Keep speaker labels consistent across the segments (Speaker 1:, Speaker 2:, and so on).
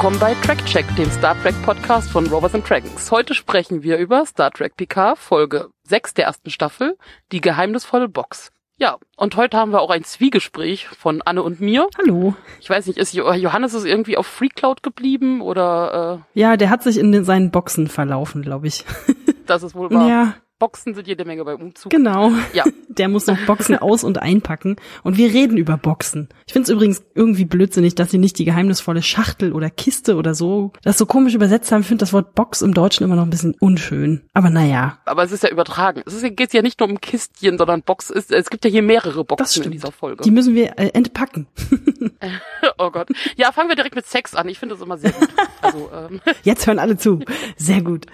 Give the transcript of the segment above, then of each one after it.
Speaker 1: willkommen bei Track Check, dem Star Trek Podcast von Robots and Dragons. Heute sprechen wir über Star Trek Picard, Folge 6 der ersten Staffel, die geheimnisvolle Box. Ja, und heute haben wir auch ein Zwiegespräch von Anne und mir.
Speaker 2: Hallo.
Speaker 1: Ich weiß nicht, ist Jo- Johannes ist irgendwie auf FreeCloud geblieben oder
Speaker 2: Ja, der hat sich in den, seinen Boxen verlaufen, glaube ich.
Speaker 1: äh, das ist wohl wahr.
Speaker 2: Ja,
Speaker 1: Boxen sind jede Menge beim Umzug.
Speaker 2: genau.
Speaker 1: Ja.
Speaker 2: Der muss noch Boxen aus- und einpacken. Und wir reden über Boxen. Ich finde es übrigens irgendwie blödsinnig, dass sie nicht die geheimnisvolle Schachtel oder Kiste oder so das so komisch übersetzt haben. Ich finde das Wort Box im Deutschen immer noch ein bisschen unschön. Aber naja,
Speaker 1: Aber es ist ja übertragen. Es ist, geht ja nicht nur um Kistchen, sondern Box ist, es gibt ja hier mehrere Boxen in dieser Folge.
Speaker 2: Die müssen wir äh, entpacken.
Speaker 1: oh Gott. Ja, fangen wir direkt mit Sex an. Ich finde das immer sehr gut. Also, ähm,
Speaker 2: Jetzt hören alle zu. Sehr gut.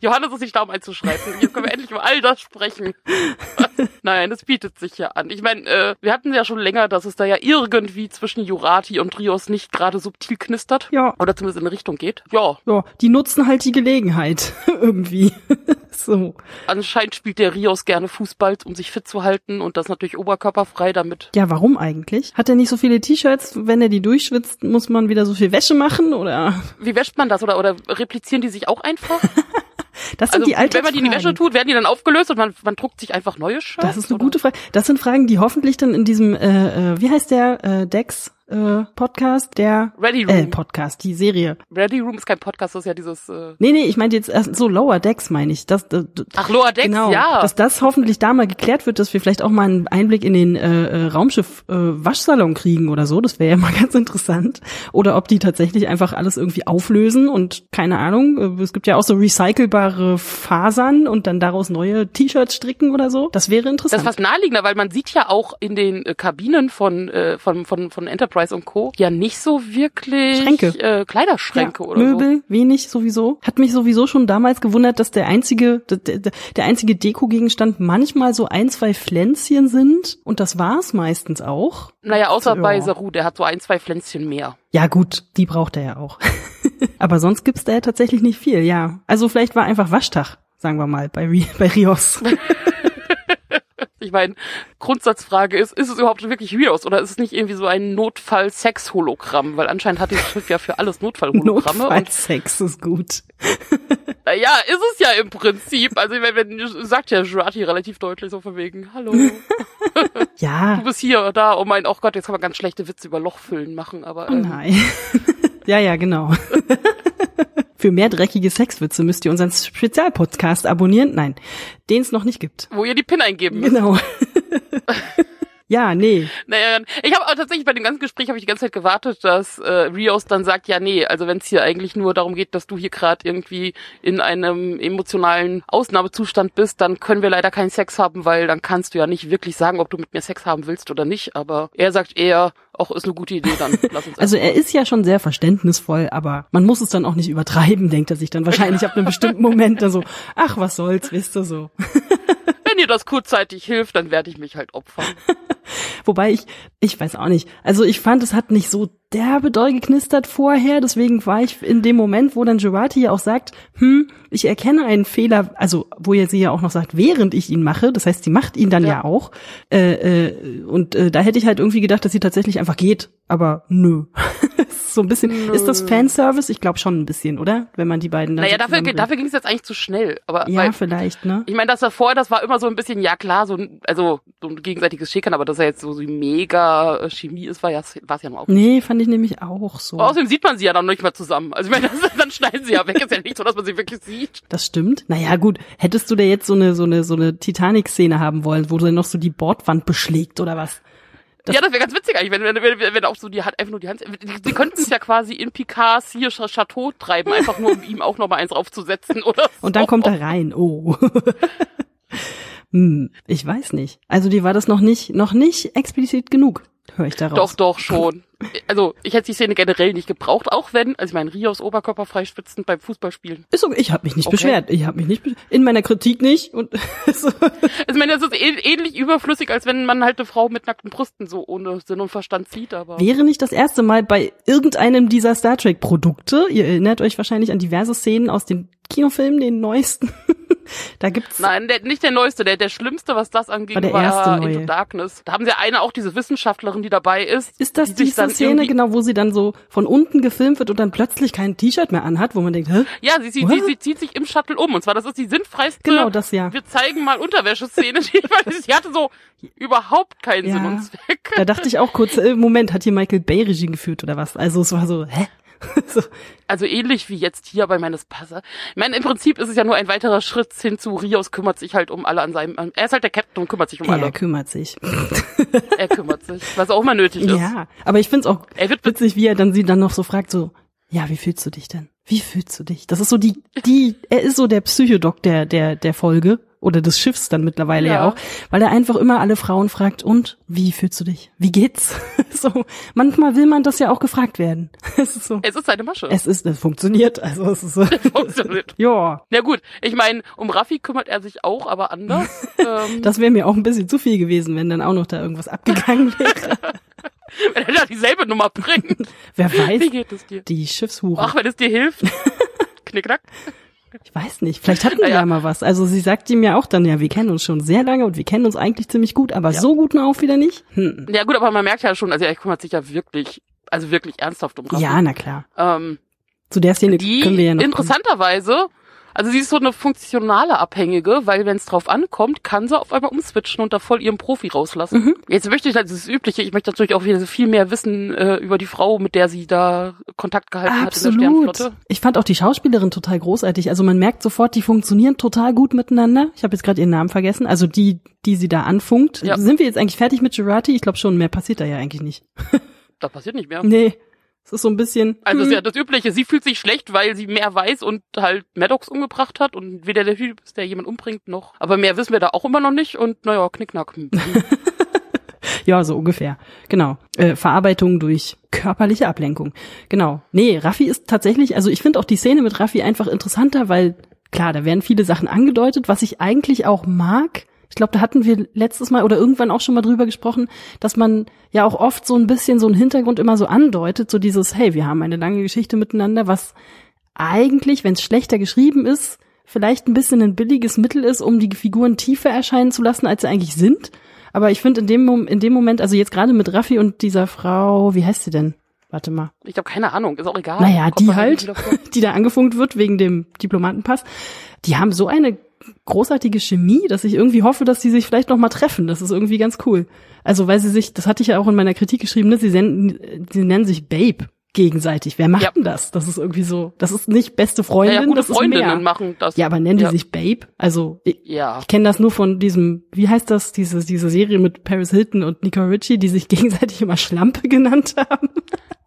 Speaker 1: Johannes ist nicht da, um einzuschreiten. Jetzt können wir endlich über all das sprechen. Nein, das bietet sich ja an. Ich meine, äh, wir hatten ja schon länger, dass es da ja irgendwie zwischen Jurati und Rios nicht gerade subtil knistert.
Speaker 2: Ja.
Speaker 1: Oder zumindest in eine Richtung geht. Ja,
Speaker 2: Ja, die nutzen halt die Gelegenheit. irgendwie. so.
Speaker 1: anscheinend spielt der Rios gerne Fußball, um sich fit zu halten und das natürlich oberkörperfrei damit.
Speaker 2: Ja, warum eigentlich? Hat er nicht so viele T-Shirts? Wenn er die durchschwitzt, muss man wieder so viel Wäsche machen? Oder?
Speaker 1: Wie wäscht man das? Oder, oder replizieren die sich auch einfach?
Speaker 2: Das sind
Speaker 1: Also,
Speaker 2: die alten
Speaker 1: wenn man die in die Wäsche tut, werden die dann aufgelöst und man, man druckt sich einfach neue Shirts?
Speaker 2: Das ist eine
Speaker 1: oder?
Speaker 2: gute Frage. Das sind Fragen, die hoffentlich dann in diesem, äh, äh, wie heißt der, äh, Dex äh, Podcast, der
Speaker 1: Ready
Speaker 2: äh,
Speaker 1: Room.
Speaker 2: Podcast, die Serie.
Speaker 1: Ready Room ist kein Podcast, das ist ja dieses, äh,
Speaker 2: Nee, nee, ich meinte jetzt erst so Lower Decks meine ich. Das, das, das
Speaker 1: ach, Loa Decks,
Speaker 2: genau,
Speaker 1: ja.
Speaker 2: dass das hoffentlich da mal geklärt wird, dass wir vielleicht auch mal einen Einblick in den äh, äh, Raumschiff äh, Waschsalon kriegen oder so. Das wäre ja mal ganz interessant. Oder ob die tatsächlich einfach alles irgendwie auflösen und keine Ahnung. Äh, es gibt ja auch so recycelbare Fasern und dann daraus neue T-Shirts stricken oder so. Das wäre
Speaker 1: Das
Speaker 2: interessant.
Speaker 1: ist fast naheliegender, weil man sieht ja auch in den äh, Kabinen von, äh, von, von, von Enterprise und Co. ja nicht so wirklich
Speaker 2: Schränke.
Speaker 1: Äh, Kleiderschränke
Speaker 2: ja,
Speaker 1: oder
Speaker 2: Möbel, wenig sowieso. Hat mich sowieso schon damals gewundert, dass der einzige, der, der, einzige Dekogegenstand manchmal so ein, zwei Pflänzchen sind. Und das war's meistens auch.
Speaker 1: so. Naja, außer
Speaker 2: Ja.
Speaker 1: bei Saru, der hat so ein, zwei Pflänzchen mehr.
Speaker 2: Ja gut, die braucht er ja auch. Aber sonst gibt's da ja tatsächlich nicht viel, ja. Also vielleicht war einfach Waschtag, sagen wir mal, bei, bei Rios.
Speaker 1: Ich meine, Grundsatzfrage ist, ist es überhaupt wirklich Rios oder ist es nicht irgendwie so ein Notfall-Sex-Hologramm? Weil anscheinend hat dieses Schiff ja für alles Notfall-Hologramme.
Speaker 2: Notfallsex ist gut.
Speaker 1: äh, ja, ist es ja im Prinzip. Also ich meine, wenn, sagt ja Jurati relativ deutlich so von wegen, hallo, du
Speaker 2: Ja,
Speaker 1: bist hier oder da. Oh mein, oh Gott, jetzt kann man ganz schlechte Witze über Lochfüllen machen, aber
Speaker 2: oh
Speaker 1: ähm,
Speaker 2: nein. ja, ja, genau. Für mehr dreckige Sexwitze müsst ihr unseren Spezialpodcast abonnieren. Nein, den es noch nicht gibt.
Speaker 1: wo ihr die PIN eingeben müsst.
Speaker 2: Genau. ja, nee.
Speaker 1: Naja, ich habe auch tatsächlich bei dem ganzen Gespräch habe ich die ganze Zeit gewartet, dass äh, Rios dann sagt, ja nee, also wenn es hier eigentlich nur darum geht, dass du hier gerade irgendwie in einem emotionalen Ausnahmezustand bist, dann können wir leider keinen Sex haben, weil dann kannst du ja nicht wirklich sagen, ob du mit mir Sex haben willst oder nicht. Aber er sagt eher, auch ist eine gute Idee, dann lass uns.
Speaker 2: Also er ist ja schon sehr verständnisvoll, aber man muss es dann auch nicht übertreiben, denkt er sich dann wahrscheinlich ab einem bestimmten Moment dann so, ach, was soll's, wisst ihr so.
Speaker 1: wenn dir das kurzzeitig hilft, dann werde ich mich halt opfern.
Speaker 2: Wobei ich, ich weiß auch nicht. Also ich fand, es hat nicht so derbe doll geknistert vorher, deswegen war ich in dem Moment, wo dann Girati ja auch sagt, hm, ich erkenne einen Fehler, also wo ihr sie ja auch noch sagt, während ich ihn mache, das heißt, sie macht ihn dann ja,
Speaker 1: Ja.
Speaker 2: auch. Äh, äh, und äh, da hätte ich halt irgendwie gedacht, dass sie tatsächlich einfach geht, aber nö. so ein bisschen,
Speaker 1: Nö.
Speaker 2: ist das Fanservice? Ich glaube schon ein bisschen, oder? Wenn man die beiden dann
Speaker 1: naja,
Speaker 2: so
Speaker 1: dafür, dafür ging es jetzt eigentlich zu schnell. Aber
Speaker 2: Ja,
Speaker 1: weil,
Speaker 2: vielleicht, ne?
Speaker 1: Ich meine, das davor, das war immer so ein bisschen, ja klar, so ein, also so ein gegenseitiges Schickern, aber dass er jetzt so, so mega äh, Chemie ist, war ja, war es ja nur auch.
Speaker 2: Nee, fand ich nämlich auch so.
Speaker 1: Außerdem sieht man sie ja dann nicht mehr zusammen. Also ich meine, das, dann schneiden sie ja weg. Ist ja nicht so, dass man sie wirklich sieht.
Speaker 2: Das stimmt. Naja, gut. Hättest du da jetzt so eine, so eine, so eine Titanic-Szene haben wollen, wo du dann noch so die Bordwand beschlägt oder was? Das-
Speaker 1: ja, das wäre ganz witzig eigentlich, wenn, wenn, wenn, wenn auch so die Hand, einfach nur die Hand, sie könnten es ja quasi in Picards hier Ch- Chateau treiben, einfach nur um ihm auch noch mal eins aufzusetzen oder so.
Speaker 2: Und dann kommt er rein. Oh. hm, ich weiß nicht. Also die war das noch nicht, noch nicht explizit genug, höre ich daraus.
Speaker 1: Doch, doch, schon. Also, ich hätte die Szene generell nicht gebraucht, auch wenn, also ich meine, Rios Oberkörper freispitzend beim Fußballspielen.
Speaker 2: Ist okay. Ich habe mich nicht
Speaker 1: Okay.
Speaker 2: beschwert. Ich habe mich nicht besch- in meiner Kritik nicht und so.
Speaker 1: Also ich meine, das ist ähn- ähnlich überflüssig, als wenn man halt eine Frau mit nackten Brüsten so ohne Sinn und Verstand sieht, aber.
Speaker 2: Wäre nicht das erste Mal bei irgendeinem dieser Star Trek Produkte. Ihr erinnert euch wahrscheinlich an diverse Szenen aus den Kinofilmen, den neuesten. da gibt's.
Speaker 1: Nein, der, nicht der neueste, der, der schlimmste, was das angeht,
Speaker 2: War der
Speaker 1: war
Speaker 2: erste neue.
Speaker 1: Into Darkness. Da haben sie eine auch diese Wissenschaftlerin, die dabei ist.
Speaker 2: Ist das
Speaker 1: die sich
Speaker 2: diese
Speaker 1: dann
Speaker 2: Szene, genau, wo sie dann so von unten gefilmt wird und dann plötzlich kein T-Shirt mehr anhat, wo man denkt, hä?
Speaker 1: Ja, sie, sie, sie, sie zieht sich im Shuttle um. Und zwar, das ist die sinnfreiste.
Speaker 2: Genau, das ja.
Speaker 1: Wir zeigen mal Unterwäscheszene. Die, sie hatte so überhaupt keinen
Speaker 2: Ja.
Speaker 1: Sinn und Zweck.
Speaker 2: Da dachte ich auch kurz, äh, Moment, hat hier Michael Bay Regie geführt oder was? Also es war so, hä? so,
Speaker 1: Also ähnlich wie jetzt hier bei meines Passer. Ich meine, im Prinzip ist es ja nur ein weiterer Schritt hin zu Rios kümmert sich halt um alle an seinem, an- er ist halt der Captain und kümmert sich um
Speaker 2: er
Speaker 1: alle.
Speaker 2: kümmert sich.
Speaker 1: Er kümmert sich, was auch mal nötig ist.
Speaker 2: Ja, aber ich find's auch
Speaker 1: Er wird
Speaker 2: witzig, wie er dann sie dann noch so fragt, so, ja, wie fühlst du dich denn? Wie fühlst du dich? Das ist so die, die, er ist so der Psychodoc der, der, der Folge oder des Schiffs dann mittlerweile ja.
Speaker 1: Ja.
Speaker 2: auch, weil er einfach immer alle Frauen fragt, und wie fühlst du dich? Wie geht's? so, manchmal will man das ja auch gefragt werden. es ist so,
Speaker 1: es ist seine Masche.
Speaker 2: es ist, es funktioniert, also es ist so,
Speaker 1: funktioniert.
Speaker 2: ja.
Speaker 1: Na gut, ich meine, um Raffi kümmert er sich auch, aber anders. ähm,
Speaker 2: Das wäre mir auch ein bisschen zu viel gewesen, wenn dann auch noch da irgendwas abgegangen wäre.
Speaker 1: wenn er da dieselbe Nummer bringt.
Speaker 2: Wer weiß,
Speaker 1: Wie geht es dir?
Speaker 2: die Schiffshure.
Speaker 1: Ach, wenn es dir hilft. Knickknack.
Speaker 2: Ich weiß nicht, vielleicht hatten wir
Speaker 1: Naja.
Speaker 2: ja mal was. Also sie sagt ihm ja auch dann, ja, wir kennen uns schon sehr lange und wir kennen uns eigentlich ziemlich gut, aber so gut auch wieder nicht. Hm.
Speaker 1: Ja gut, aber man merkt ja schon, also er kümmert sich ja wirklich, also wirklich ernsthaft um Raffi.
Speaker 2: Ja, na klar.
Speaker 1: Ähm,
Speaker 2: Zu der Szene
Speaker 1: die
Speaker 2: können wir ja noch
Speaker 1: interessanterweise, also sie ist so eine funktionale Abhängige, weil wenn es drauf ankommt, kann sie auf einmal umswitchen und da voll ihren Profi rauslassen.
Speaker 2: Mhm.
Speaker 1: Jetzt möchte ich, das ist das Übliche, ich möchte natürlich auch wieder viel mehr wissen äh, über die Frau, mit der sie da Kontakt gehalten hat in der
Speaker 2: Absolut.
Speaker 1: Sternflotte.
Speaker 2: Ich fand auch die Schauspielerin total großartig. Also man merkt sofort, die funktionieren total gut miteinander. Ich habe jetzt gerade ihren Namen vergessen. Also die, die sie da anfunkt.
Speaker 1: Ja.
Speaker 2: Sind wir jetzt eigentlich fertig mit Girati? Ich glaube schon, mehr passiert da ja eigentlich nicht.
Speaker 1: Da passiert nicht mehr.
Speaker 2: Nee. Es ist so ein bisschen.
Speaker 1: Also
Speaker 2: hm.
Speaker 1: ist ja das Übliche. Sie fühlt sich schlecht, weil sie mehr weiß und halt Maddox umgebracht hat und weder der Typ ist, der jemand umbringt, noch. Aber mehr wissen wir da auch immer noch nicht und naja, knickknack. Hm.
Speaker 2: Ja, so ungefähr. Genau. Äh, Verarbeitung durch körperliche Ablenkung. Genau. Nee, Raffi ist tatsächlich, also ich finde auch die Szene mit Raffi einfach interessanter, weil klar, da werden viele Sachen angedeutet, was ich eigentlich auch mag. Ich glaube, da hatten wir letztes Mal oder irgendwann auch schon mal drüber gesprochen, dass man ja auch oft so ein bisschen so einen Hintergrund immer so andeutet, so dieses, hey, wir haben eine lange Geschichte miteinander, was eigentlich, wenn es schlechter geschrieben ist, vielleicht ein bisschen ein billiges Mittel ist, um die Figuren tiefer erscheinen zu lassen, als sie eigentlich sind. Aber ich finde in dem, in dem Moment, also jetzt gerade mit Raffi und dieser Frau, wie heißt sie denn? Warte mal.
Speaker 1: Ich habe keine Ahnung, ist auch egal.
Speaker 2: Naja,
Speaker 1: Kommt
Speaker 2: die halt, die da angefunkt wird wegen dem Diplomatenpass. Die haben so eine großartige Chemie, dass ich irgendwie hoffe, dass die sich vielleicht noch mal treffen. Das ist irgendwie ganz cool. Also, weil sie sich, das hatte ich ja auch in meiner Kritik geschrieben, ne? sie, senden, sie nennen sich Babe gegenseitig. Wer macht
Speaker 1: Ja.
Speaker 2: denn das? Das ist irgendwie so, das ist nicht beste Freundin,
Speaker 1: Naja, gute
Speaker 2: das ist
Speaker 1: Freundinnen
Speaker 2: mehr.
Speaker 1: machen das.
Speaker 2: Ja, aber nennen die
Speaker 1: Ja.
Speaker 2: sich Babe? Also, ich,
Speaker 1: Ja.
Speaker 2: ich kenne das nur von diesem, wie heißt das, diese, diese Serie mit Paris Hilton und Nicole Ritchie, die sich gegenseitig immer Schlampe genannt haben.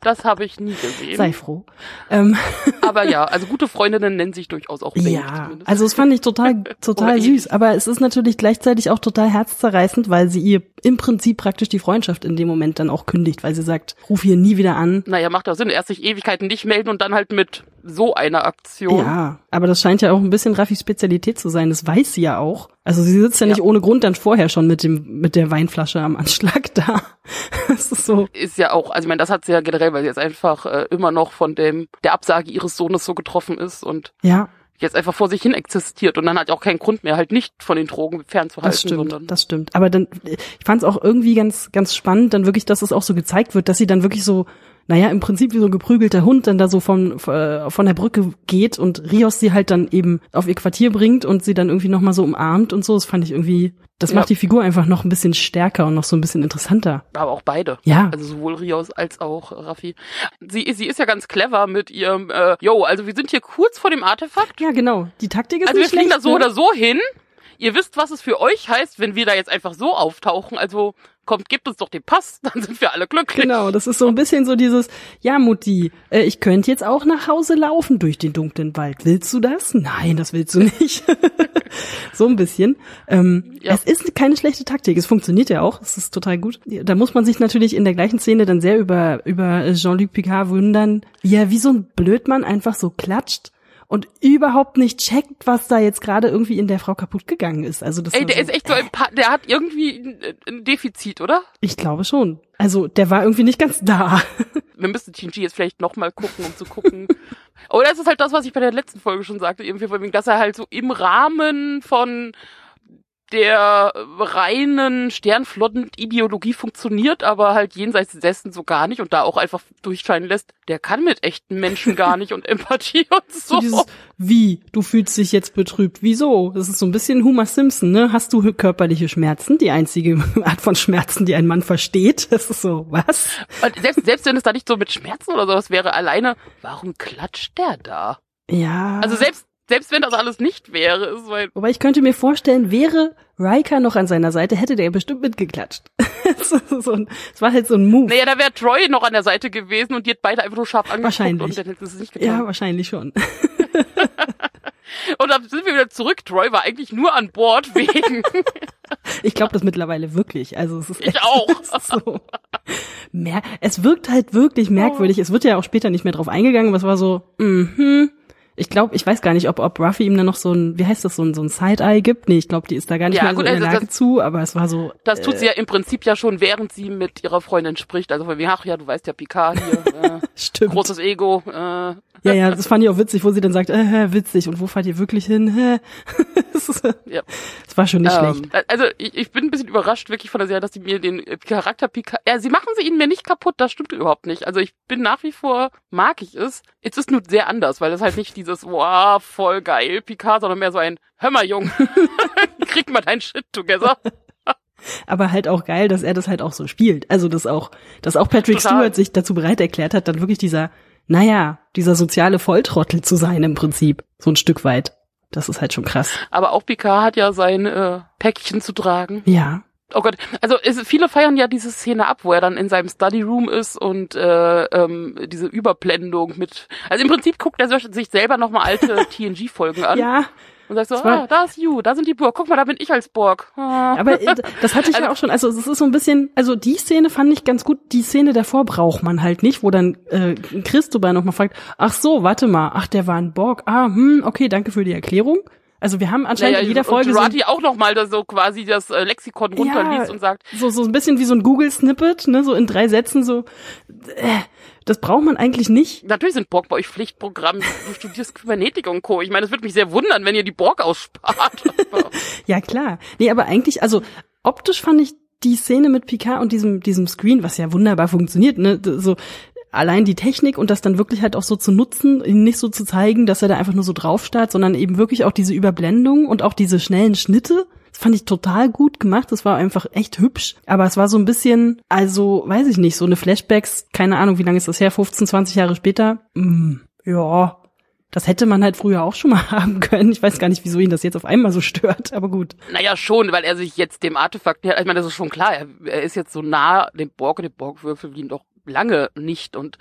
Speaker 1: Das habe ich nie gesehen.
Speaker 2: Sei froh. Ähm,
Speaker 1: Aber ja, also gute Freundinnen nennen sich durchaus auch
Speaker 2: ja,
Speaker 1: zumindest.
Speaker 2: also es fand ich total, total süß. Aber es ist natürlich gleichzeitig auch total herzzerreißend, weil sie ihr im Prinzip praktisch die Freundschaft in dem Moment dann auch kündigt, weil sie sagt, ruf hier nie wieder an.
Speaker 1: Naja, macht doch Sinn. Erst sich Ewigkeiten nicht melden und dann halt mit so einer Aktion.
Speaker 2: Ja, aber das scheint ja auch ein bisschen Raffis Spezialität zu sein. Das weiß sie ja auch. Also sie sitzt ja,
Speaker 1: Ja.
Speaker 2: nicht ohne Grund dann vorher schon mit dem mit der Weinflasche am Anschlag da. Das ist so.
Speaker 1: Ist ja auch, also ich meine, das hat sie ja generell, weil sie jetzt einfach äh, immer noch von dem der Absage ihres Sohnes so getroffen ist und
Speaker 2: Ja,
Speaker 1: jetzt einfach vor sich hin existiert und dann hat auch keinen Grund mehr, halt nicht von den Drogen fernzuhalten,
Speaker 2: das stimmt,
Speaker 1: sondern
Speaker 2: das stimmt. Aber dann, ich fand es auch irgendwie ganz, ganz spannend, dann wirklich, dass es auch so gezeigt wird, dass sie dann wirklich so, naja, im Prinzip wie so ein geprügelter Hund dann da so von, äh, von der Brücke geht und Rios sie halt dann eben auf ihr Quartier bringt und sie dann irgendwie nochmal so umarmt und so. Das fand ich irgendwie, das
Speaker 1: Ja.
Speaker 2: macht die Figur einfach noch ein bisschen stärker und noch so ein bisschen interessanter.
Speaker 1: aber auch beide.
Speaker 2: Ja.
Speaker 1: Also sowohl Rios als auch Raffi. Sie, sie ist ja ganz clever mit ihrem, äh, yo, also wir sind hier kurz vor dem Artefakt.
Speaker 2: Ja, genau. Die Taktik ist
Speaker 1: Also wir fliegen da so
Speaker 2: ne?
Speaker 1: oder so hin. Ihr wisst, was es für euch heißt, wenn wir da jetzt einfach so auftauchen. Also kommt, gebt uns doch den Pass, dann sind wir alle glücklich.
Speaker 2: Genau, das ist so ein bisschen so dieses, ja Mutti, äh, ich könnte jetzt auch nach Hause laufen durch den dunklen Wald. Willst du das? Nein, das willst du nicht. so ein bisschen. Ähm,
Speaker 1: Ja.
Speaker 2: Es ist keine schlechte Taktik, es funktioniert ja auch, es ist total gut. Da muss man sich natürlich in der gleichen Szene dann sehr über, über Jean-Luc Picard wundern, wie er wie so ein Blödmann einfach so klatscht und überhaupt nicht checkt, was da jetzt gerade irgendwie in der Frau kaputt gegangen ist. Also das
Speaker 1: Ey, der
Speaker 2: so,
Speaker 1: ist echt so ein paar, der hat irgendwie ein, Defizit, oder?
Speaker 2: Ich glaube schon. Also der war irgendwie nicht ganz da.
Speaker 1: wir müssen TNG jetzt vielleicht nochmal gucken, um zu gucken. Oder es ist halt das, was ich bei der letzten Folge schon sagte, irgendwie, dass er halt so im Rahmen von der reinen Sternflotten-Ideologie funktioniert, aber halt jenseits dessen so gar nicht und da auch einfach durchscheinen lässt, der kann mit echten Menschen gar nicht und Empathie und so. dieses,
Speaker 2: wie? Du fühlst dich jetzt betrübt. Wieso? Das ist so ein bisschen Homer Simpson, ne? Hast du körperliche Schmerzen? Die einzige Art von Schmerzen, die ein Mann versteht. Das ist so, was?
Speaker 1: Und selbst, selbst wenn es da nicht so mit Schmerzen oder sowas wäre, alleine, warum klatscht der da?
Speaker 2: Ja.
Speaker 1: Also selbst selbst wenn das alles nicht wäre, ist weil
Speaker 2: Wobei ich könnte mir vorstellen, wäre Riker noch an seiner Seite, hätte der bestimmt mitgeklatscht. so, so es war halt so ein Move.
Speaker 1: Naja, da wäre Troy noch an der Seite gewesen und die hat beide einfach nur scharf angeguckt
Speaker 2: wahrscheinlich.
Speaker 1: und dann hätte es nicht getan.
Speaker 2: Ja, wahrscheinlich schon.
Speaker 1: und dann sind wir wieder zurück. Troy war eigentlich nur an Bord wegen.
Speaker 2: ich glaube das mittlerweile wirklich. Also es ist
Speaker 1: ich auch.
Speaker 2: so. Mehr, es wirkt halt wirklich merkwürdig. Es wird ja auch später nicht mehr drauf eingegangen, was war so, mhm. Ich glaube, ich weiß gar nicht, ob, ob Ruffy ihm dann noch so ein, wie heißt das, so ein, so ein Side-Eye gibt. Nee, ich glaube, die ist da gar nicht ja, mehr gut, so in der also Lage das, zu, aber es war so.
Speaker 1: Das tut äh, sie ja im Prinzip ja schon, während sie mit ihrer Freundin spricht. Also wie, ach ja, du weißt ja, Picard hier, äh,
Speaker 2: Stimmt.
Speaker 1: großes Ego. Äh.
Speaker 2: Ja, ja, das fand ich auch witzig, wo sie dann sagt, äh, witzig, und wo fahrt ihr wirklich hin? das, ja. das war schon nicht ähm, schlecht.
Speaker 1: Also ich, ich bin ein bisschen überrascht wirklich von der Serie, dass sie mir den Charakter Picard, ja, sie machen sie ihn mir nicht kaputt, das stimmt überhaupt nicht. Also ich bin nach wie vor, mag ich es. Jetzt ist nur sehr anders, weil es halt nicht dieses, wow, voll geil, Picard, sondern mehr so ein, hör mal, Jung, krieg mal dein Shit together.
Speaker 2: Aber halt auch geil, dass er das halt auch so spielt. Also, dass auch, dass auch Patrick Total. Stewart sich dazu bereit erklärt hat, dann wirklich dieser, naja, dieser soziale Volltrottel zu sein im Prinzip. So ein Stück weit. Das ist halt schon krass.
Speaker 1: Aber auch Picard hat ja sein äh, Päckchen zu tragen.
Speaker 2: Ja.
Speaker 1: Oh Gott, also es, viele feiern ja diese Szene ab, wo er dann in seinem Study Room ist und äh, ähm, diese Überblendung mit. Also im Prinzip guckt er sich selber nochmal alte TNG-Folgen an.
Speaker 2: Ja.
Speaker 1: Und sagst so, ah, da ist You, da sind die Borg, guck mal, da bin ich als Borg.
Speaker 2: Ah. Aber äh, das hatte ich also, ja auch schon, also es ist so ein bisschen, also die Szene fand ich ganz gut, die Szene davor braucht man halt nicht, wo dann äh, Christopher nochmal fragt, ach so, warte mal, ach, der war ein Borg, ah, hm, okay, danke für die Erklärung. Also wir haben anscheinend naja, in jeder Folge
Speaker 1: und Jurati auch noch mal da so quasi das äh, Lexikon runterliest ja, und sagt
Speaker 2: so so ein bisschen wie so ein Google Snippet, ne, so in drei Sätzen so äh, das braucht man eigentlich nicht.
Speaker 1: Natürlich sind Borg bei euch Pflichtprogramm. Du studierst Kybernetik und Co. Ich meine, es würde mich sehr wundern, wenn ihr die Borg ausspart.
Speaker 2: ja, klar. Nee, aber eigentlich, also optisch fand ich die Szene mit Picard und diesem, diesem Screen, was ja wunderbar funktioniert, ne, so, allein die Technik und das dann wirklich halt auch so zu nutzen, ihn nicht so zu zeigen, dass er da einfach nur so drauf starrt, sondern eben wirklich auch diese Überblendung und auch diese schnellen Schnitte. Das fand ich total gut gemacht. Das war einfach echt hübsch. Aber es war so ein bisschen, also, weiß ich nicht, so eine Flashbacks, keine Ahnung, wie lange ist das her, 15, 20 Jahre später? Mm, ja, das hätte man halt früher auch schon mal haben können. Ich weiß gar nicht, wieso ihn das jetzt auf einmal so stört, aber gut.
Speaker 1: Naja, schon, weil er sich jetzt dem Artefakt, ich meine, das ist schon klar, er, er ist jetzt so nah dem Borg und dem Borgwürfel wie ihn doch lange nicht. Und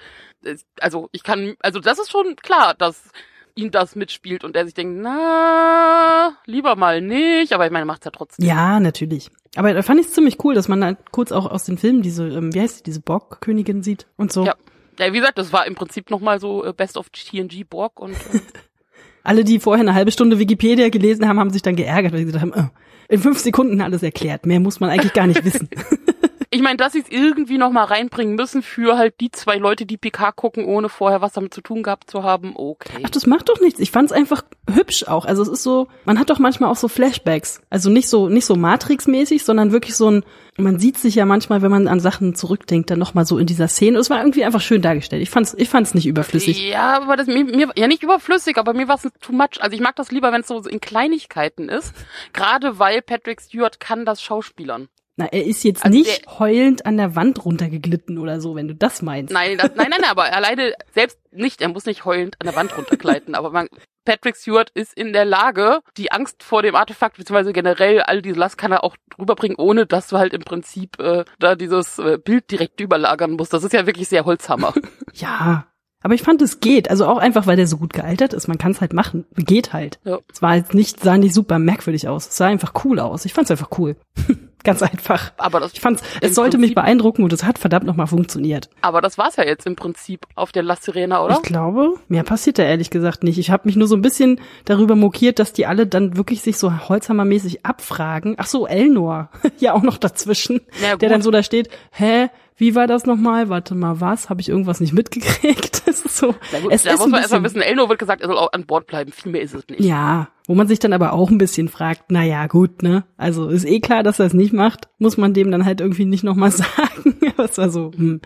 Speaker 1: also ich kann, also das ist schon klar, dass ihn das mitspielt und er sich denkt, na, lieber mal nicht, aber ich meine, macht's ja trotzdem.
Speaker 2: Ja, natürlich. Aber da fand ich es ziemlich cool, dass man halt kurz auch aus den Filmen diese, ähm, wie heißt die, diese Borg-Königin sieht und so.
Speaker 1: Ja. ja, wie gesagt, das war im Prinzip nochmal so äh, Best of TNG Borg und äh
Speaker 2: alle, die vorher eine halbe Stunde Wikipedia gelesen haben, haben sich dann geärgert, weil sie gesagt haben, oh, in fünf Sekunden alles erklärt. Mehr muss man eigentlich gar nicht wissen.
Speaker 1: ich meine, dass sie es irgendwie noch mal reinbringen müssen für halt die zwei Leute, die PK gucken, ohne vorher was damit zu tun gehabt zu haben, okay.
Speaker 2: Ach, das macht doch nichts. Ich fand's einfach hübsch auch. Also es ist so, man hat doch manchmal auch so Flashbacks. Also nicht so, nicht so Matrix-mäßig, sondern wirklich so ein, man sieht sich ja manchmal, wenn man an Sachen zurückdenkt, dann noch mal so in dieser Szene. Es war irgendwie einfach schön dargestellt. Ich fand's, ich fand's nicht überflüssig.
Speaker 1: Ja, aber das mir, mir ja nicht überflüssig, aber mir war es too much. Also ich mag das lieber, wenn es so in Kleinigkeiten ist. Gerade weil Patrick Stewart kann das Schauspielern.
Speaker 2: Na, er ist jetzt also nicht der, heulend an der Wand runtergeglitten oder so, wenn du das meinst.
Speaker 1: Nein, das, nein, nein, nein, aber alleine selbst nicht, er muss nicht heulend an der Wand runtergleiten, aber man, Patrick Stewart ist in der Lage, die Angst vor dem Artefakt, beziehungsweise generell all diese Last kann er auch rüberbringen, ohne dass du halt im Prinzip äh, da dieses äh, Bild direkt überlagern musst. Das ist ja wirklich sehr Holzhammer.
Speaker 2: ja, aber ich fand, es geht. Also auch einfach, weil der so gut gealtert ist. Man kann es halt machen. Geht halt. Ja. Es war jetzt nicht, sah nicht super merkwürdig aus. Es sah einfach cool aus. Ich fand es einfach cool. Ganz einfach. Aber das ich fand's, es sollte Prinzip mich beeindrucken und es hat verdammt nochmal funktioniert.
Speaker 1: Aber das war's ja jetzt im Prinzip auf der La Sirena, oder?
Speaker 2: Ich glaube, mehr passiert da ehrlich gesagt nicht. Ich habe mich nur so ein bisschen darüber mokiert, dass die alle dann wirklich sich so holzhammermäßig abfragen. Ach so, Elnor, ja auch noch dazwischen, ja, der dann so da steht, hä, wie war das nochmal? Warte mal, was? Habe ich irgendwas nicht mitgekriegt? Das ist so.
Speaker 1: Gut,
Speaker 2: es
Speaker 1: da
Speaker 2: ist
Speaker 1: muss man erstmal wissen, Elno wird gesagt, er soll auch an Bord bleiben. Viel mehr ist es nicht.
Speaker 2: ja, wo man sich dann aber auch ein bisschen fragt, na ja, gut, ne? Also ist eh klar, dass er es nicht macht, muss man dem dann halt irgendwie nicht nochmal sagen. Was war so, hm.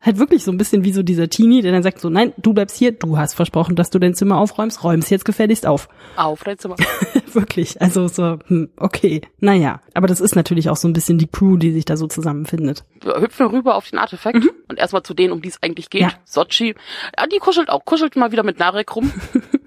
Speaker 2: Halt wirklich so ein bisschen wie so dieser Teenie, der dann sagt so, nein, du bleibst hier, du hast versprochen, dass du dein Zimmer aufräumst, räumst jetzt gefälligst auf.
Speaker 1: Auf dein Zimmer.
Speaker 2: wirklich, also so, hm, okay, naja. Aber das ist natürlich auch so ein bisschen die Crew, die sich da so zusammenfindet.
Speaker 1: Wir hüpfen rüber auf den Artefakt und erstmal zu denen, um die es eigentlich geht.
Speaker 2: Ja.
Speaker 1: Sochi. Ja, die kuschelt auch, kuschelt mal wieder mit Narek rum.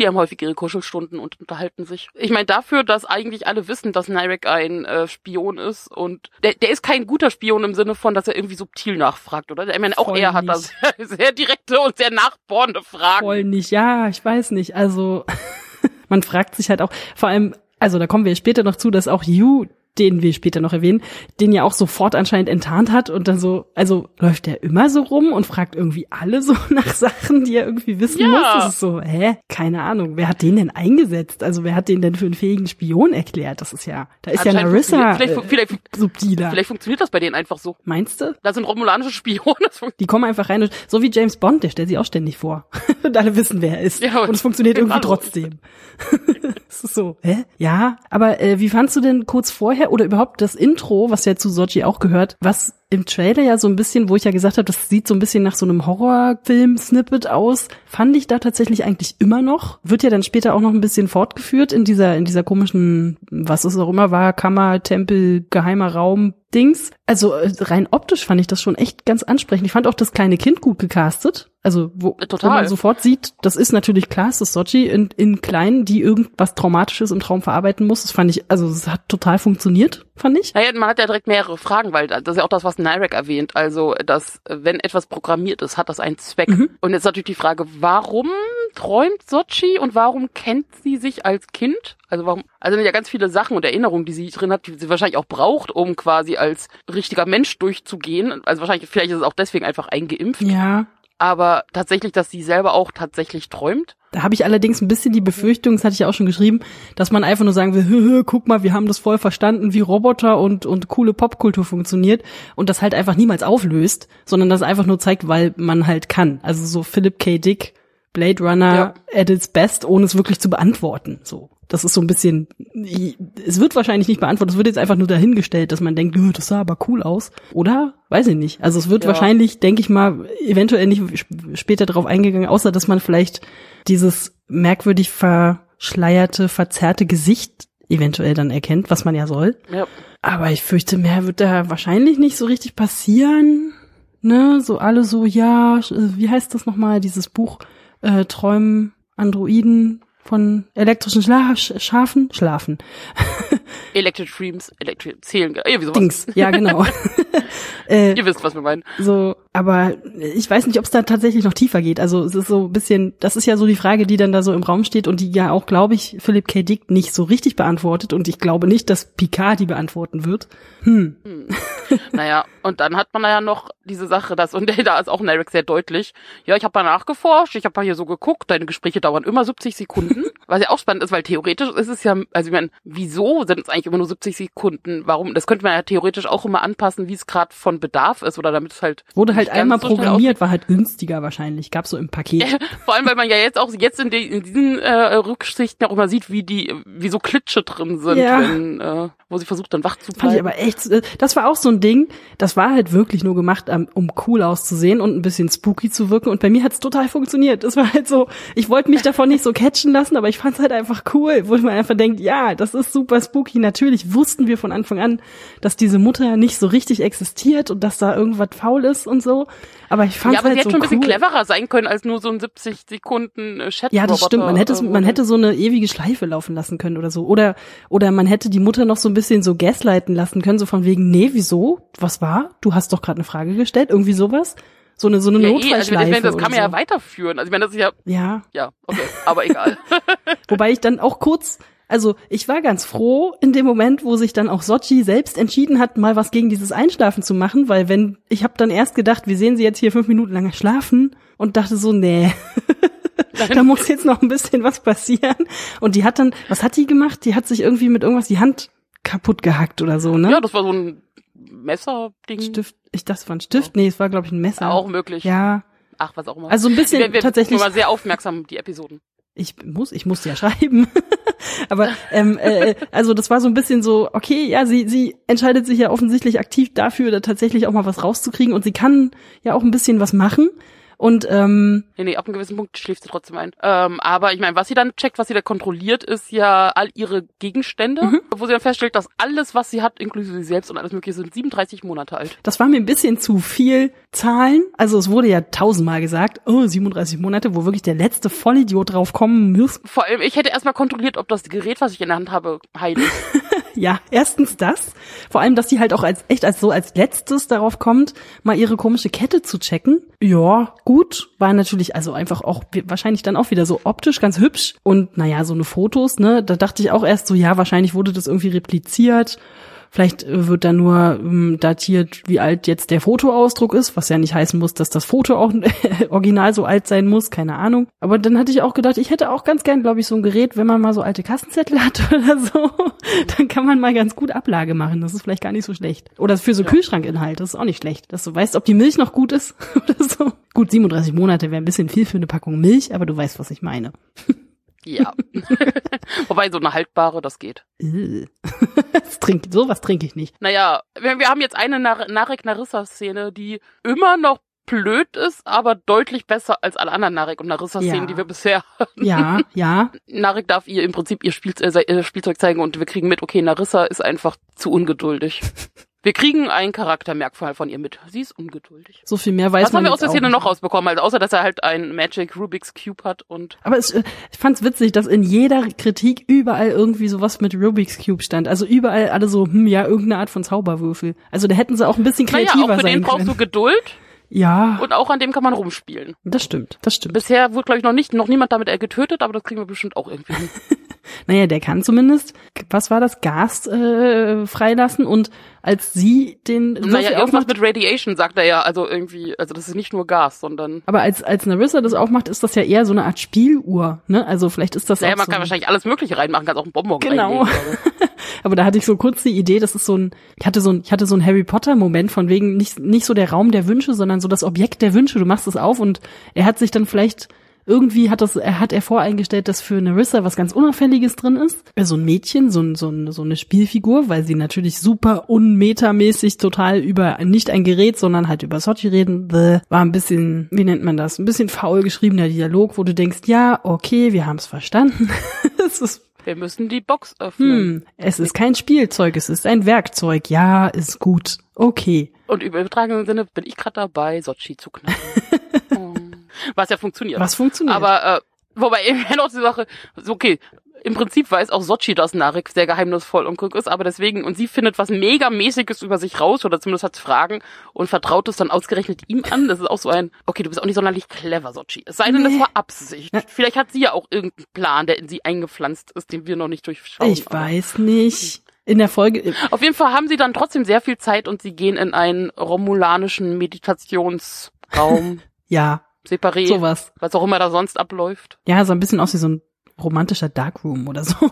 Speaker 1: Die haben häufig ihre Kuschelstunden und unterhalten sich. Ich meine, dafür, dass eigentlich alle wissen, dass Narek ein äh, Spion ist und der, der ist kein guter Spion im Sinne von, dass er irgendwie subtil nachfragt, oder? Ich meine, auch
Speaker 2: Voll
Speaker 1: er hat da
Speaker 2: nicht.
Speaker 1: sehr, sehr direkte und sehr nachbohrende Fragen.
Speaker 2: Voll nicht, ja, ich weiß nicht. Also man fragt sich halt auch, vor allem, also da kommen wir später noch zu, dass auch Yu, den wir später noch erwähnen, den ja auch sofort anscheinend enttarnt hat und dann so, also läuft er immer so rum und fragt irgendwie alle so nach Sachen, die er irgendwie wissen
Speaker 1: Ja.
Speaker 2: muss. Das ist so, hä? Keine Ahnung. Wer hat den denn eingesetzt? Also wer hat den denn für einen fähigen Spion erklärt? Das ist ja, da ist ja Narissa
Speaker 1: funktioniert-
Speaker 2: äh,
Speaker 1: Vielleicht, vielleicht,
Speaker 2: subtiler.
Speaker 1: vielleicht funktioniert das bei denen einfach so.
Speaker 2: Meinst du?
Speaker 1: Da sind romulanische Spione. Das
Speaker 2: Die kommen einfach rein und so wie James Bond, der stellt sich auch ständig vor. und alle wissen, wer er ist.
Speaker 1: Ja,
Speaker 2: und es funktioniert irgendwie trotzdem. Es ist so, hä? Ja, aber äh, wie fandst du denn kurz vorher oder überhaupt das Intro, was ja zu Sochi auch gehört, was im Trailer ja so ein bisschen, wo ich ja gesagt habe, das sieht so ein bisschen nach so einem Horrorfilm-Snippet aus, fand ich da tatsächlich eigentlich immer noch. Wird ja dann später auch noch ein bisschen fortgeführt in dieser, in dieser komischen, was es auch immer war, Kammer, Tempel, geheimer Raum, Dings. Also äh, rein optisch fand ich das schon echt ganz ansprechend. Ich fand auch das kleine Kind gut gecastet. Also wo, wo man sofort sieht, das ist natürlich klar, es ist Sochi in, in klein, die irgendwas Traumatisches im Traum verarbeiten muss. Das fand ich, also es hat total funktioniert, fand ich.
Speaker 1: Naja, man hat ja direkt mehrere Fragen, weil das ist ja auch das, was Nirek erwähnt. Also, dass, wenn etwas programmiert ist, hat das einen Zweck.
Speaker 2: Mhm.
Speaker 1: Und jetzt natürlich die Frage, warum träumt Sochi und warum kennt sie sich als Kind? Also warum, also sind ja ganz viele Sachen und Erinnerungen, die sie drin hat, die sie wahrscheinlich auch braucht, um quasi als richtiger Mensch durchzugehen. Also wahrscheinlich, vielleicht ist es auch deswegen einfach eingeimpft.
Speaker 2: Ja.
Speaker 1: Aber tatsächlich, dass sie selber auch tatsächlich träumt.
Speaker 2: Da habe ich allerdings ein bisschen die Befürchtung, das hatte ich ja auch schon geschrieben, dass man einfach nur sagen will, hö, hö, guck mal, wir haben das voll verstanden, wie Roboter und, und coole Popkultur funktioniert und das halt einfach niemals auflöst, sondern das einfach nur zeigt, weil man halt kann. Also so Philip K. Dick, Blade Runner
Speaker 1: Ja.
Speaker 2: at its best, ohne es wirklich zu beantworten. So. Das ist so ein bisschen, es wird wahrscheinlich nicht beantwortet, es wird jetzt einfach nur dahingestellt, dass man denkt, "Nö, das sah aber cool aus. Oder? Weiß ich nicht. Also es wird
Speaker 1: Ja.
Speaker 2: wahrscheinlich, denke ich mal, eventuell nicht sp- später darauf eingegangen, außer dass man vielleicht dieses merkwürdig verschleierte, verzerrte Gesicht eventuell dann erkennt, was man ja soll.
Speaker 1: Ja.
Speaker 2: Aber ich fürchte, mehr wird da wahrscheinlich nicht so richtig passieren. Ne, so alle so, ja, wie heißt das nochmal, dieses Buch, äh, Träumen, Androiden von elektrischen Schla Sch Schafen? Schlafen.
Speaker 1: Electric Dreams, Electric Zählen, irgendwie sowas.
Speaker 2: Dings, ja genau. äh,
Speaker 1: Ihr wisst, was wir meinen.
Speaker 2: so, aber ich weiß nicht, ob es da tatsächlich noch tiefer geht. Also es ist so ein bisschen, das ist ja so die Frage, die dann da so im Raum steht und die ja auch, glaube ich, Philipp K. Dick nicht so richtig beantwortet und ich glaube nicht, dass Picard die beantworten wird. Hm.
Speaker 1: Naja, und dann hat man ja noch diese Sache, dass, und da ist auch Narek sehr deutlich, ja, ich habe mal nachgeforscht, ich habe mal hier so geguckt, deine Gespräche dauern immer 70 Sekunden, was ja auch spannend ist, weil theoretisch ist es ja, also ich meine, wieso sind es eigentlich immer nur 70 Sekunden? Warum? Das könnte man ja theoretisch auch immer anpassen, wie es gerade von Bedarf ist, oder damit es halt
Speaker 2: Wurde halt einmal
Speaker 1: so
Speaker 2: programmiert, war halt günstiger wahrscheinlich. Gab's so im Paket.
Speaker 1: Vor allem, weil man ja jetzt auch jetzt in, die, in diesen äh, Rücksichten auch immer sieht, wie die, wie so Klitsche drin sind,
Speaker 2: Ja.
Speaker 1: wenn, äh, wo sie versucht dann wach zu
Speaker 2: Fand ich
Speaker 1: bleiben.
Speaker 2: aber echt, äh, das war auch so ein Ding, das war halt wirklich nur gemacht, ähm, um cool auszusehen und ein bisschen spooky zu wirken. Und bei mir hat's total funktioniert. Es war halt so, ich wollte mich davon nicht so catchen lassen, aber ich fand's halt einfach cool, wo man einfach denkt, ja, das ist super spooky. Natürlich wussten wir von Anfang an, dass diese Mutter nicht so richtig existiert und dass da irgendwas faul ist und so. Aber ich fand's
Speaker 1: ja, aber
Speaker 2: halt
Speaker 1: sie hätte
Speaker 2: so
Speaker 1: schon ein bisschen
Speaker 2: cool.
Speaker 1: cleverer sein können als nur so ein 70 Sekunden äh, Chat.
Speaker 2: Ja, das stimmt. Man hätte, es- man hätte so eine ewige Schleife laufen lassen können oder so. Oder, oder man hätte die Mutter noch so ein bisschen so gaslighten lassen können, so von wegen, nee, wieso? Was war? Du hast doch gerade eine Frage gestellt, irgendwie sowas. So eine, so eine
Speaker 1: ja, eh, also ich
Speaker 2: Notfallschleife.
Speaker 1: meine, das kann man ja
Speaker 2: so.
Speaker 1: weiterführen. Also ich meine, das ist ja,
Speaker 2: Ja,
Speaker 1: ja, okay, aber egal.
Speaker 2: wobei ich dann auch kurz, also ich war ganz froh in dem Moment, wo sich dann auch Sochi selbst entschieden hat, mal was gegen dieses Einschlafen zu machen, weil wenn, ich habe dann erst gedacht, wir sehen sie jetzt hier fünf Minuten lang schlafen und dachte so, nee, da muss jetzt noch ein bisschen was passieren. Und die hat dann, was hat die gemacht? Die hat sich irgendwie mit irgendwas die Hand kaputt gehackt oder so, ne?
Speaker 1: ja, das war so ein Messerding.
Speaker 2: Stift, ich dachte, es war ein Stift. Nee, es war, glaube ich, ein Messer.
Speaker 1: Auch möglich.
Speaker 2: Ja.
Speaker 1: Ach, was auch immer.
Speaker 2: Also ein bisschen
Speaker 1: wir, wir
Speaker 2: tatsächlich.
Speaker 1: Wir sehr aufmerksam, die Episoden.
Speaker 2: Ich muss, ich musste ja schreiben. Aber ähm, äh, also das war so ein bisschen so, okay, ja, sie sie entscheidet sich ja offensichtlich aktiv dafür, da tatsächlich auch mal was rauszukriegen und sie kann ja auch ein bisschen was machen. Und ähm,
Speaker 1: Nee, nee, ab einem gewissen Punkt schläft sie trotzdem ein. Ähm, aber ich meine, was sie dann checkt, was sie da kontrolliert, ist ja all ihre Gegenstände,
Speaker 2: Mhm.
Speaker 1: wo sie dann feststellt, dass alles, was sie hat, inklusive sie selbst und alles mögliche, sind 37 Monate alt.
Speaker 2: das war mir ein bisschen zu viel Zahlen. Also es wurde ja tausendmal gesagt, oh, 37 Monate, wo wirklich der letzte Vollidiot drauf kommen muss.
Speaker 1: Vor allem, ich hätte erstmal kontrolliert, ob das Gerät, was ich in der Hand habe, heil ist.
Speaker 2: Ja, erstens das. Vor allem, dass die halt auch als echt als so als letztes darauf kommt, mal ihre komische Kette zu checken. Ja, gut. War natürlich also einfach auch wahrscheinlich dann auch wieder so optisch ganz hübsch. Und naja, so eine Fotos, ne, da dachte ich auch erst so, ja, wahrscheinlich wurde das irgendwie repliziert. Vielleicht äh, wird da nur ähm, datiert, wie alt jetzt der Fotoausdruck ist, was ja nicht heißen muss, dass das Foto auch original so alt sein muss, keine Ahnung. Aber dann hatte ich auch gedacht, ich hätte auch ganz gern, glaube ich, so ein Gerät, wenn man mal so alte Kassenzettel hat oder so, dann kann man mal ganz gut Ablage machen. Das ist vielleicht gar nicht so schlecht. Oder für so Kühlschrankinhalt, das ist auch nicht schlecht, dass du weißt, ob die Milch noch gut ist oder so. Gut, 37 Monate wäre ein bisschen viel für eine Packung Milch, aber du weißt, was ich meine.
Speaker 1: Ja. Wobei so eine haltbare, das geht.
Speaker 2: Das trink, sowas trinke ich nicht.
Speaker 1: Naja, wir, wir haben jetzt eine Nar Narek Narissa-Szene, die immer noch blöd ist, aber deutlich besser als alle anderen Narek und Narissa-Szenen,
Speaker 2: Ja.
Speaker 1: die wir bisher
Speaker 2: Ja, ja,
Speaker 1: Narek darf ihr im Prinzip ihr, Spiel, äh, ihr Spielzeug zeigen und wir kriegen mit, okay, Narissa ist einfach zu ungeduldig. Wir kriegen ein Charaktermerkmal von ihr mit. Sie ist ungeduldig.
Speaker 2: so viel mehr weiß
Speaker 1: Was
Speaker 2: man
Speaker 1: haben wir aus der Szene noch rausbekommen? Also außer, dass er halt ein Magic Rubik's Cube hat und
Speaker 2: Aber es, ich fand's witzig, dass in jeder Kritik überall irgendwie sowas mit Rubik's Cube stand. Also überall alle so, hm, ja, irgendeine Art von Zauberwürfel. Also da hätten sie auch ein bisschen
Speaker 1: naja,
Speaker 2: kreativer
Speaker 1: auch für den
Speaker 2: sein
Speaker 1: brauchst du Geduld
Speaker 2: ja,
Speaker 1: und auch an dem kann man rumspielen.
Speaker 2: das stimmt, das stimmt.
Speaker 1: Bisher wurde, glaube ich, noch nicht, noch niemand damit äh, getötet, aber das kriegen wir bestimmt auch irgendwie hin.
Speaker 2: Naja, der kann zumindest, was war das, Gas äh, freilassen und als sie den Würfel
Speaker 1: naja, irgendwas
Speaker 2: aufmacht,
Speaker 1: mit Radiation sagt er ja, also irgendwie, also das ist nicht nur Gas, sondern
Speaker 2: aber als, als Narissa das aufmacht, ist das ja eher so eine Art Spieluhr, ne? Also vielleicht ist das
Speaker 1: naja,
Speaker 2: auch
Speaker 1: man
Speaker 2: so
Speaker 1: kann wahrscheinlich alles Mögliche reinmachen, kannst auch einen Bonbon
Speaker 2: Genau.
Speaker 1: reinlegen.
Speaker 2: Aber da hatte ich so kurz die Idee, das ist so ein, ich hatte so ein, ich hatte so ein Harry Potter Moment von wegen nicht, nicht so der Raum der Wünsche, sondern so das Objekt der Wünsche. Du machst es auf und er hat sich dann vielleicht irgendwie hat das, er hat er voreingestellt, dass für Narissa was ganz Unauffälliges drin ist. Äh, So ein Mädchen, so, ein, so, ein, so eine Spielfigur, weil sie natürlich super unmetamäßig total über nicht ein Gerät, sondern halt über Sochi reden. Bäh. War ein bisschen, wie nennt man das? Ein bisschen faul geschriebener Dialog, wo du denkst, ja, okay, wir haben es verstanden. es ist
Speaker 1: Wir müssen die Box öffnen.
Speaker 2: hm, es ist kein Spielzeug, es ist ein Werkzeug. Ja, ist gut. Okay.
Speaker 1: Und im übertragenen Sinne bin ich gerade dabei, Sochi zu knacken. Was ja funktioniert.
Speaker 2: Was funktioniert?
Speaker 1: Aber äh, wobei eben noch die Sache, okay, im Prinzip weiß auch Sochi, dass Narek sehr geheimnisvoll und klug ist, aber deswegen, und sie findet was mega mäßiges über sich raus, oder zumindest hat Fragen und vertraut es dann ausgerechnet ihm an. Das ist auch so ein, okay, du bist auch nicht sonderlich clever, Sochi. Es sei denn, das
Speaker 2: Nee.
Speaker 1: war Absicht.
Speaker 2: Ja.
Speaker 1: Vielleicht hat sie ja auch irgendeinen Plan, der in sie eingepflanzt ist, den wir noch nicht durchschauen.
Speaker 2: ich
Speaker 1: aber-
Speaker 2: weiß nicht. In der Folge,
Speaker 1: Auf jeden Fall haben sie dann trotzdem sehr viel Zeit und sie gehen in einen romulanischen Meditationsraum,
Speaker 2: ja,
Speaker 1: separé,
Speaker 2: sowas.
Speaker 1: was auch immer da sonst abläuft.
Speaker 2: Ja, so ein bisschen aus wie so ein romantischer Darkroom oder so.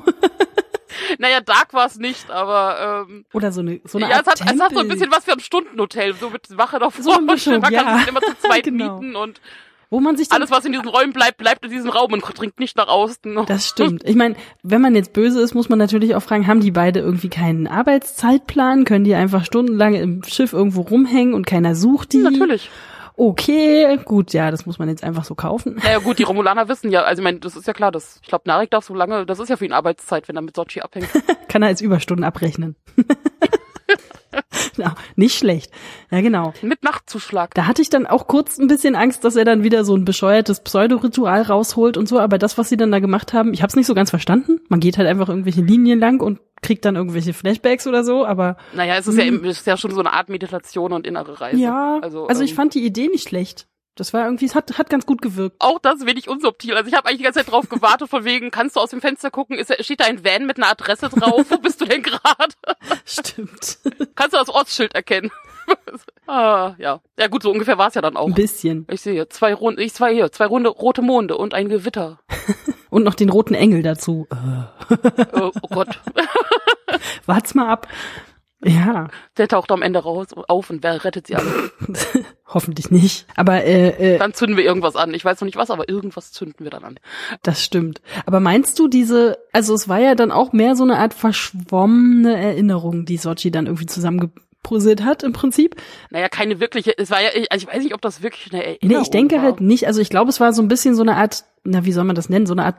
Speaker 1: Naja, Dark war es nicht, aber ähm,
Speaker 2: Oder so eine, so eine
Speaker 1: ja, es hat, es hat so ein bisschen was für ein Stundenhotel, so mit Wache davor.
Speaker 2: So Mischung,
Speaker 1: man
Speaker 2: ja.
Speaker 1: kann sich immer zu zweit
Speaker 2: Genau.
Speaker 1: mieten und
Speaker 2: wo man sich
Speaker 1: alles, was in diesen Räumen bleibt, bleibt in diesem Raum und dringt nicht nach außen.
Speaker 2: Das stimmt. Ich meine, wenn man jetzt böse ist, muss man natürlich auch fragen, haben die beide irgendwie keinen Arbeitszeitplan? Können die einfach stundenlang im Schiff irgendwo rumhängen und keiner sucht die?
Speaker 1: Natürlich.
Speaker 2: Okay, gut, ja, das muss man jetzt einfach so kaufen.
Speaker 1: Naja gut, die Romulaner wissen ja, also ich meine, das ist ja klar, das, ich glaube, Narek darf so lange, das ist ja für ihn Arbeitszeit, wenn er mit Sochi abhängt.
Speaker 2: Kann er als Überstunden abrechnen. ja, nicht schlecht. Ja, genau.
Speaker 1: mit Nachtzuschlag.
Speaker 2: Da hatte ich dann auch kurz ein bisschen Angst, dass er dann wieder so ein bescheuertes Pseudoritual rausholt und so, aber das, was sie dann da gemacht haben, ich habe es nicht so ganz verstanden. Man geht halt einfach irgendwelche Linien lang und kriegt dann irgendwelche Flashbacks oder so, aber
Speaker 1: Naja, es ist ja, eben- es ist ja schon so eine Art Meditation und innere Reise.
Speaker 2: Hm. ja,
Speaker 1: also,
Speaker 2: also, ich
Speaker 1: ähm,
Speaker 2: fand die Idee nicht schlecht. Das war irgendwie, es hat, hat ganz gut gewirkt.
Speaker 1: auch das wenig unsubtil. Also ich habe eigentlich die ganze Zeit drauf gewartet, von wegen, kannst du aus dem Fenster gucken, ist, steht da ein Van mit einer Adresse drauf? Wo bist du denn gerade?
Speaker 2: Stimmt.
Speaker 1: Kannst du das Ortsschild erkennen? ah, ja. Ja gut, so ungefähr war es ja dann auch.
Speaker 2: Ein bisschen.
Speaker 1: Ich sehe zwei runde, ich zwei hier, zwei runde rote Monde und ein Gewitter.
Speaker 2: Und noch den roten Engel dazu. Äh,
Speaker 1: oh, oh Gott.
Speaker 2: wart's mal ab. Ja.
Speaker 1: Der taucht am Ende raus auf und wer rettet sie alle?
Speaker 2: Hoffentlich nicht. Aber äh, äh,
Speaker 1: Dann zünden wir irgendwas an. Ich weiß noch nicht was, aber irgendwas zünden wir dann an.
Speaker 2: das stimmt. Aber meinst du diese, also es war ja dann auch mehr so eine Art verschwommene Erinnerung, die Sochi dann irgendwie zusammengepuzzelt hat im Prinzip?
Speaker 1: Naja, keine wirkliche, es war ja, also ich weiß nicht, ob das wirklich eine Erinnerung
Speaker 2: Nee, ich denke
Speaker 1: war.
Speaker 2: halt nicht. Also ich glaube, es war so ein bisschen so eine Art, na, wie soll man das nennen, so eine Art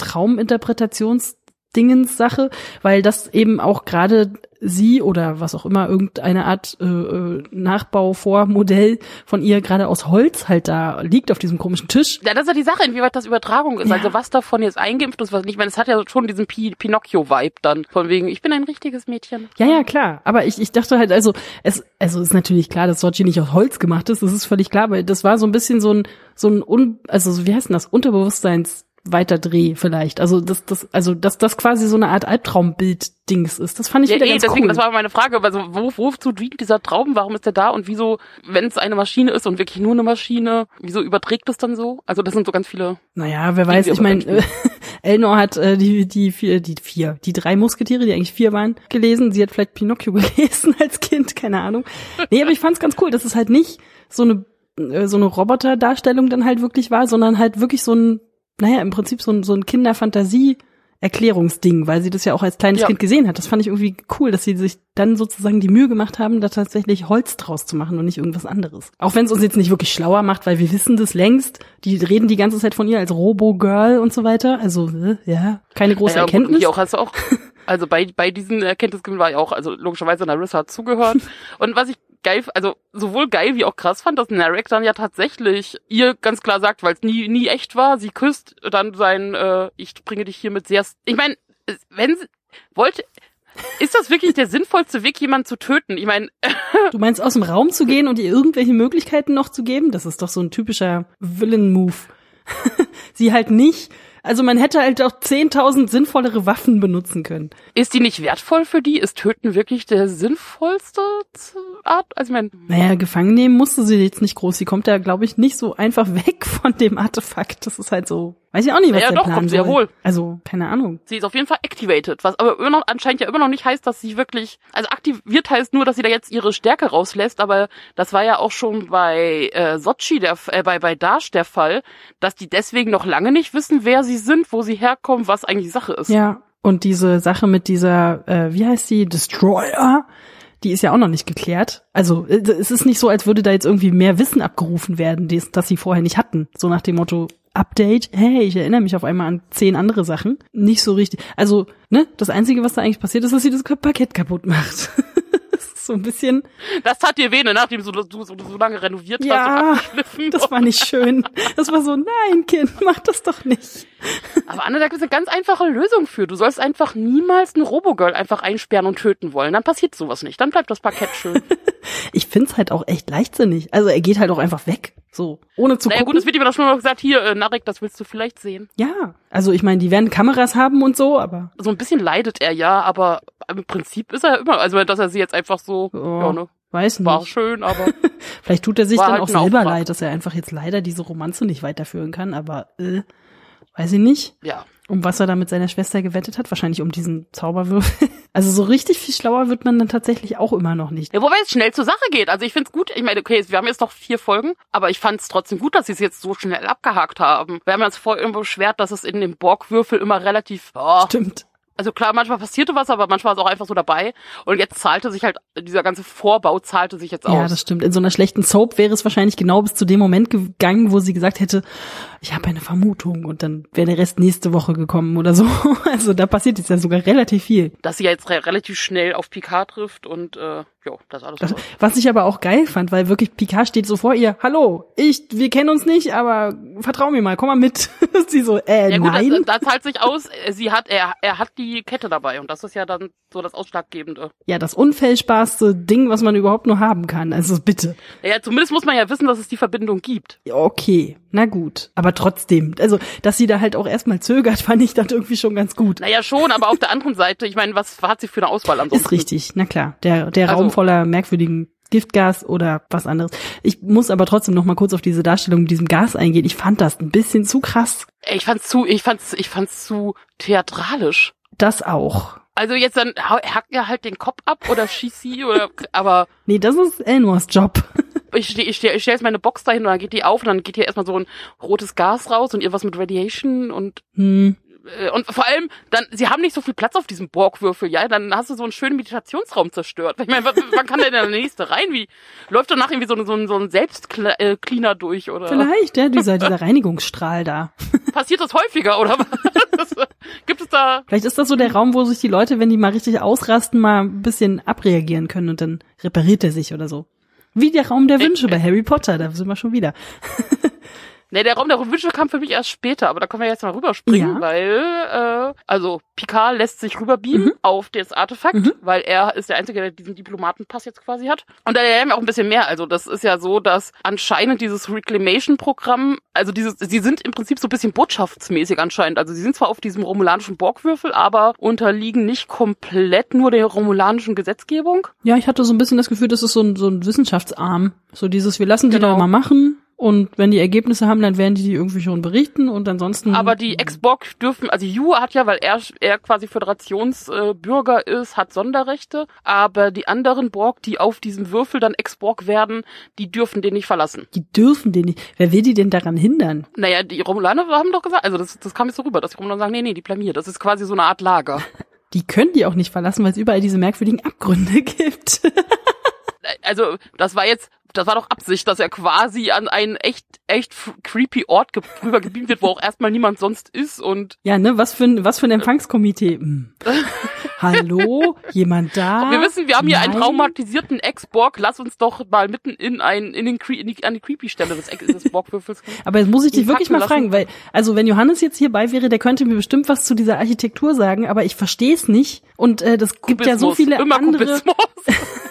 Speaker 2: Trauminterpretationsdingenssache, weil das eben auch gerade sie oder was auch immer, irgendeine Art äh, äh, Nachbau vor Modell von ihr gerade aus Holz halt da liegt auf diesem komischen Tisch.
Speaker 1: Ja, das ist ja die Sache, inwieweit das Übertragung ist.
Speaker 2: Ja.
Speaker 1: Also was davon jetzt eingeimpft ist, was nicht. Ich meine, es hat ja schon diesen Pi Pinocchio-Vibe dann. Von wegen, ich bin ein richtiges Mädchen.
Speaker 2: Ja, ja, klar. Aber ich, ich dachte halt, also, es, also ist natürlich klar, dass Sochi nicht aus Holz gemacht ist, das ist völlig klar, aber das war so ein bisschen so ein, so ein un, also so, wie heißt denn das, Unterbewusstseins Weiterdreh vielleicht. Also das, das, also dass das quasi so eine Art Albtraumbild-Dings ist. Das fand ich
Speaker 1: Ja,
Speaker 2: wieder
Speaker 1: eh,
Speaker 2: ganz
Speaker 1: deswegen,
Speaker 2: cool.
Speaker 1: das war meine Frage. Also, wo, wozu dient dieser Traum? Warum ist der da? Und wieso, wenn es eine Maschine ist und wirklich nur eine Maschine, wieso überträgt es dann so? Also, das sind so ganz viele.
Speaker 2: naja, wer weiß, ich meine, Elnor hat äh, die, die vier, die vier, die drei Musketiere, die eigentlich vier waren, gelesen. Sie hat vielleicht Pinocchio gelesen als Kind, keine Ahnung. Nee, aber ich fand's ganz cool, dass es halt nicht so eine, äh, so eine Roboterdarstellung dann halt wirklich war, sondern halt wirklich so ein, naja, im Prinzip so ein, so ein Kinderfantasie Erklärungsding, weil sie das ja auch als kleines
Speaker 1: Ja.
Speaker 2: Kind gesehen hat. Das fand ich irgendwie cool, dass sie sich dann sozusagen die Mühe gemacht haben, da tatsächlich Holz draus zu machen und nicht irgendwas anderes. Auch wenn es uns jetzt nicht wirklich schlauer macht, weil wir wissen das längst. Die reden die ganze Zeit von ihr als Robo-Girl und so weiter. Also, äh, ja, keine große
Speaker 1: Ja, gut,
Speaker 2: Erkenntnis.
Speaker 1: Hier auch hast du auch. Also bei, bei diesen Erkenntnisgewinn war ja auch, also logischerweise Narissa hat zugehört. Und was ich geil, also sowohl geil wie auch krass fand, dass Narek dann ja tatsächlich ihr ganz klar sagt, weil es nie, nie echt war, sie küsst dann sein, äh, ich bringe dich hier mit sehr, ich meine, wenn sie, wollte, ist das wirklich der sinnvollste Weg, jemanden zu töten? Ich meine,
Speaker 2: Du meinst, aus dem Raum zu gehen und ihr irgendwelche Möglichkeiten noch zu geben? Das ist doch so ein typischer Villain-Move. Sie halt nicht. Also man hätte halt auch 10.000 sinnvollere Waffen benutzen können.
Speaker 1: ist die nicht wertvoll für die? Ist Töten wirklich der sinnvollste Art? Also ich meine,
Speaker 2: Naja, gefangen nehmen musste sie jetzt nicht groß. Sie kommt ja, glaube ich, nicht so einfach weg von dem Artefakt. Das ist halt so, weiß ich auch nicht, was
Speaker 1: Naja,
Speaker 2: der
Speaker 1: doch,
Speaker 2: Plan
Speaker 1: kommt sie ja wohl.
Speaker 2: Also, keine Ahnung.
Speaker 1: sie ist auf jeden Fall activated, was aber immer noch anscheinend ja immer noch nicht heißt, dass sie wirklich, also aktiviert heißt nur, dass sie da jetzt ihre Stärke rauslässt, aber das war ja auch schon bei äh, Sochi der äh, bei bei Dash der Fall, dass die deswegen noch lange nicht wissen, wer sie sind, wo sie herkommen, was eigentlich Sache ist.
Speaker 2: Ja, und diese Sache mit dieser, äh, wie heißt sie, Destroyer, die ist ja auch noch nicht geklärt. Also äh, es ist nicht so, als würde da jetzt irgendwie mehr Wissen abgerufen werden, das, das sie vorher nicht hatten. So nach dem Motto, Update, hey, ich erinnere mich auf einmal an zehn andere Sachen. Nicht so richtig. Also, ne, das Einzige, was da eigentlich passiert ist, dass sie das Parkett kaputt macht. so ein bisschen,
Speaker 1: Das tat dir weh, ne, nachdem du, du, so- so lange renoviert hast
Speaker 2: ja,
Speaker 1: und abgeschliffen.
Speaker 2: das war nicht schön. Das war so, nein, Kind, mach das doch nicht.
Speaker 1: Aber Anne, da gibt es eine ganz einfache Lösung für. Du sollst einfach niemals eine Robogirl einfach einsperren und töten wollen. Dann passiert sowas nicht. Dann bleibt das Parkett schön.
Speaker 2: Ich find's halt auch echt leichtsinnig. Also er geht halt auch einfach weg. So, ohne zu
Speaker 1: naja
Speaker 2: gucken.
Speaker 1: gut, es wird ihm doch schon mal gesagt, hier, äh, Narek, das willst du vielleicht sehen.
Speaker 2: Ja, also ich meine, die werden Kameras haben und so, aber
Speaker 1: So ein bisschen leidet er ja, aber im Prinzip ist er ja immer, also dass er sie jetzt einfach so,
Speaker 2: Oh,
Speaker 1: ja, ne,
Speaker 2: weiß
Speaker 1: war
Speaker 2: nicht.
Speaker 1: schön, aber
Speaker 2: Vielleicht tut er sich
Speaker 1: war
Speaker 2: dann
Speaker 1: halt
Speaker 2: auch selber leid, dass er einfach jetzt leider diese Romanze nicht weiterführen kann, aber äh, weiß ich nicht.
Speaker 1: ja.
Speaker 2: Um was er da mit seiner Schwester gewettet hat, wahrscheinlich um diesen Zauberwürfel. Also so richtig viel schlauer wird man dann tatsächlich auch immer noch nicht.
Speaker 1: Ja, wobei es schnell zur Sache geht. Also ich find's gut. Ich meine, okay, wir haben jetzt noch vier Folgen, aber ich fand's trotzdem gut, dass sie es jetzt so schnell abgehakt haben. Wir haben uns vorher irgendwo beschwert, dass es in dem Borgwürfel immer relativ, oh,
Speaker 2: Stimmt.
Speaker 1: Also klar, manchmal passierte was, aber manchmal war es auch einfach so dabei. Und jetzt zahlte sich halt, dieser ganze Vorbau zahlte sich jetzt
Speaker 2: Ja,
Speaker 1: aus.
Speaker 2: das stimmt. In so einer schlechten Soap wäre es wahrscheinlich genau bis zu dem Moment gegangen, wo sie gesagt hätte, ich habe eine Vermutung und dann wäre der Rest nächste Woche gekommen oder so. Also da passiert jetzt ja sogar relativ viel.
Speaker 1: Dass sie ja jetzt re relativ schnell auf Picard trifft und, äh, ja, das alles.
Speaker 2: Das, was ich aber auch geil fand, weil wirklich Picard steht so vor ihr, hallo, ich, wir kennen uns nicht, aber vertrau mir mal, komm mal mit. sie so, äh,
Speaker 1: Ja gut,
Speaker 2: nein.
Speaker 1: das, das zahlt sich aus. Sie hat, er, er hat die Kette dabei und das ist ja dann so das Ausschlaggebende.
Speaker 2: ja, das unfehlbarste Ding, was man überhaupt nur haben kann. Also bitte.
Speaker 1: Ja, zumindest muss man ja wissen, dass es die Verbindung gibt.
Speaker 2: Ja, Okay, na gut. Aber trotzdem, also, dass sie da halt auch erstmal zögert, fand ich dann irgendwie schon ganz gut.
Speaker 1: Naja, schon, aber auf der anderen Seite, ich meine, was hat sie für eine Auswahl ansonsten?
Speaker 2: Ist richtig, na klar. Der, der
Speaker 1: Also-
Speaker 2: Raum voller merkwürdigen Giftgas oder was anderes. Ich muss aber trotzdem noch mal kurz auf diese Darstellung mit diesem Gas eingehen. Ich fand das ein bisschen zu krass.
Speaker 1: Ich fand's zu, ich fand's, ich fand's zu theatralisch.
Speaker 2: Das auch.
Speaker 1: Also jetzt dann hackt er halt den Kopf ab oder schießt sie oder, aber
Speaker 2: Nee, das ist Elnors Job.
Speaker 1: ich ich ich stell jetzt meine Box dahin und dann geht die auf und dann geht hier erstmal so ein rotes Gas raus und irgendwas mit Radiation und
Speaker 2: Hm.
Speaker 1: Äh, und vor allem dann sie haben nicht so viel Platz auf diesem Borgwürfel, ja, dann hast du so einen schönen Meditationsraum zerstört. Ich meine, wann kann denn der nächste rein? Wie läuft danach irgendwie so, ein- so ein so ein Selbstcleaner durch oder
Speaker 2: Vielleicht, ja, dieser, dieser Reinigungsstrahl da.
Speaker 1: passiert das häufiger oder was? Gibt es da
Speaker 2: Vielleicht ist das so der Raum, wo sich die Leute, wenn die mal richtig ausrasten, mal ein bisschen abreagieren können und dann repariert er sich oder so. Wie der Raum der Wünsche bei Harry Potter, da sind wir schon wieder.
Speaker 1: Ne, der Raum der Wünsche kam für mich erst später, aber da können wir jetzt mal rüberspringen,
Speaker 2: Ja.
Speaker 1: weil äh, also Picard lässt sich rüberbeamen auf das Artefakt,
Speaker 2: Mhm.
Speaker 1: weil er ist der Einzige, der diesen Diplomatenpass jetzt quasi hat. Und da lernen wir auch ein bisschen mehr. Also das ist ja so, dass anscheinend dieses Reclamation-Programm, also dieses, sie sind im Prinzip so ein bisschen botschaftsmäßig anscheinend. Also sie sind zwar auf diesem romulanischen Borgwürfel, aber unterliegen nicht komplett nur der romulanischen Gesetzgebung.
Speaker 2: Ja, ich hatte so ein bisschen das Gefühl, das ist so ein, so ein Wissenschaftsarm. So dieses, wir lassen die
Speaker 1: Genau.
Speaker 2: da mal machen und wenn die Ergebnisse haben, dann werden die die irgendwie schon berichten und ansonsten.
Speaker 1: Aber die Ex-Borg dürfen, also Yu hat ja, weil er, er quasi Föderationsbürger äh, ist, hat Sonderrechte, aber die anderen Borg, die auf diesem Würfel dann Ex-Borg werden, die dürfen den nicht verlassen.
Speaker 2: die dürfen den nicht. Wer will die denn daran hindern?
Speaker 1: Naja, die Romulaner haben doch gesagt, also das, das kam jetzt so rüber, dass die Romulaner sagen, nee, nee, die blamiert. Das ist quasi so eine Art Lager.
Speaker 2: Die können die auch nicht verlassen, weil es überall diese merkwürdigen Abgründe gibt.
Speaker 1: also das war jetzt, das war doch Absicht, dass er quasi an einen echt, echt creepy Ort ge rüber gebeamt wird, wo auch erstmal niemand sonst ist und
Speaker 2: ja, ne, was für ein, was für ein Empfangskomitee. Hm. Hallo? Jemand da?
Speaker 1: Wir wissen, wir haben hier einen
Speaker 2: Nein?
Speaker 1: traumatisierten Ex-Borg. Lass uns doch mal mitten in ein, in den, Cre in die, an die Creepy-Stelle des, Ex- des Borgwürfels.
Speaker 2: Aber jetzt muss ich dich wirklich mal
Speaker 1: packen
Speaker 2: fragen, weil, also wenn Johannes jetzt hierbei wäre, der könnte mir bestimmt was zu dieser Architektur sagen, aber ich verstehe es nicht. Und äh, das gibt ja so
Speaker 1: Kubismus.
Speaker 2: viele
Speaker 1: Immer
Speaker 2: andere.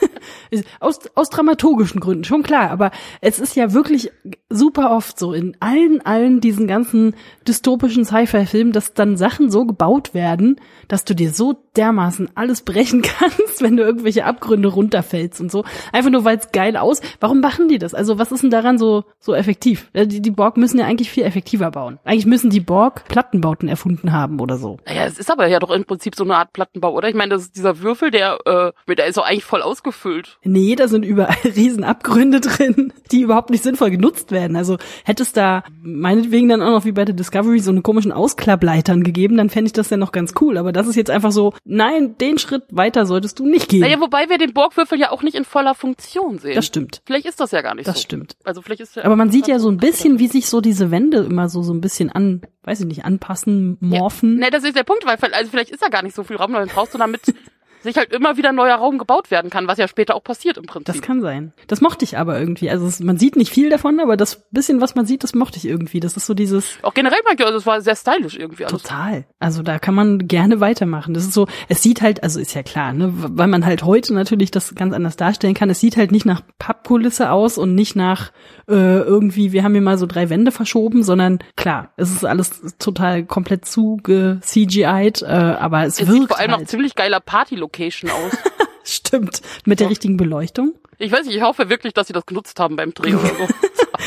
Speaker 2: Aus, aus dramaturgischen Gründen, schon klar, aber es ist ja wirklich super oft so in allen, allen diesen ganzen dystopischen Sci-Fi-Filmen, dass dann Sachen so gebaut werden, dass du dir so dermaßen alles brechen kannst, wenn du irgendwelche Abgründe runterfällst und so. Einfach nur, weil es geil aus. Warum machen die das? Also was ist denn daran so, so effektiv? Die, die Borg müssen ja eigentlich viel effektiver bauen. Eigentlich müssen die Borg Plattenbauten erfunden haben oder so.
Speaker 1: Naja, es ist aber ja doch im Prinzip so eine Art Plattenbau, oder? Ich meine, das ist dieser Würfel, der, äh, der ist doch eigentlich voll ausgefüllt.
Speaker 2: Nee, da sind überall riesen Abgründe drin, die überhaupt nicht sinnvoll genutzt werden. Also hätte es da meinetwegen dann auch noch wie bei der Discovery so eine komischen Ausklappleitern gegeben, dann fände ich das ja noch ganz cool. Aber das ist jetzt einfach so, nein, den Schritt weiter solltest du nicht gehen.
Speaker 1: Naja, wobei wir den Borgwürfel ja auch nicht in voller Funktion sehen.
Speaker 2: das stimmt.
Speaker 1: Vielleicht ist das ja gar nicht
Speaker 2: Das
Speaker 1: so.
Speaker 2: stimmt.
Speaker 1: Also vielleicht ist ja
Speaker 2: Aber man sieht ja so ein bisschen, wie sich so diese Wände immer so, so ein bisschen an, weiß ich nicht, anpassen, morphen.
Speaker 1: Ne, das ist der Punkt, weil also vielleicht ist da gar nicht so viel Raum, dann brauchst du damit sich halt immer wieder ein neuer Raum gebaut werden kann, was ja später auch passiert im Prinzip.
Speaker 2: Das kann sein. Das mochte ich aber irgendwie. Also es, man sieht nicht viel davon, aber das bisschen, was man sieht, das mochte ich irgendwie. Das ist so dieses,
Speaker 1: auch generell mag ich, also es war sehr stylisch irgendwie alles.
Speaker 2: Total. Also da kann man gerne weitermachen. Das ist so, es sieht halt, also ist ja klar, ne, weil man halt heute natürlich das ganz anders darstellen kann. Es sieht halt nicht nach Pappkulisse aus und nicht nach äh, irgendwie, wir haben hier mal so drei Wände verschoben, sondern klar, es ist alles total komplett zuge CGI'd, äh, aber es,
Speaker 1: Es
Speaker 2: wirkt
Speaker 1: sieht vor allem
Speaker 2: halt.
Speaker 1: ziemlich geiler Party-Location aus.
Speaker 2: Stimmt. Mit der richtigen Beleuchtung.
Speaker 1: Ich weiß nicht, ich hoffe wirklich, dass sie das genutzt haben beim Dreh oder so.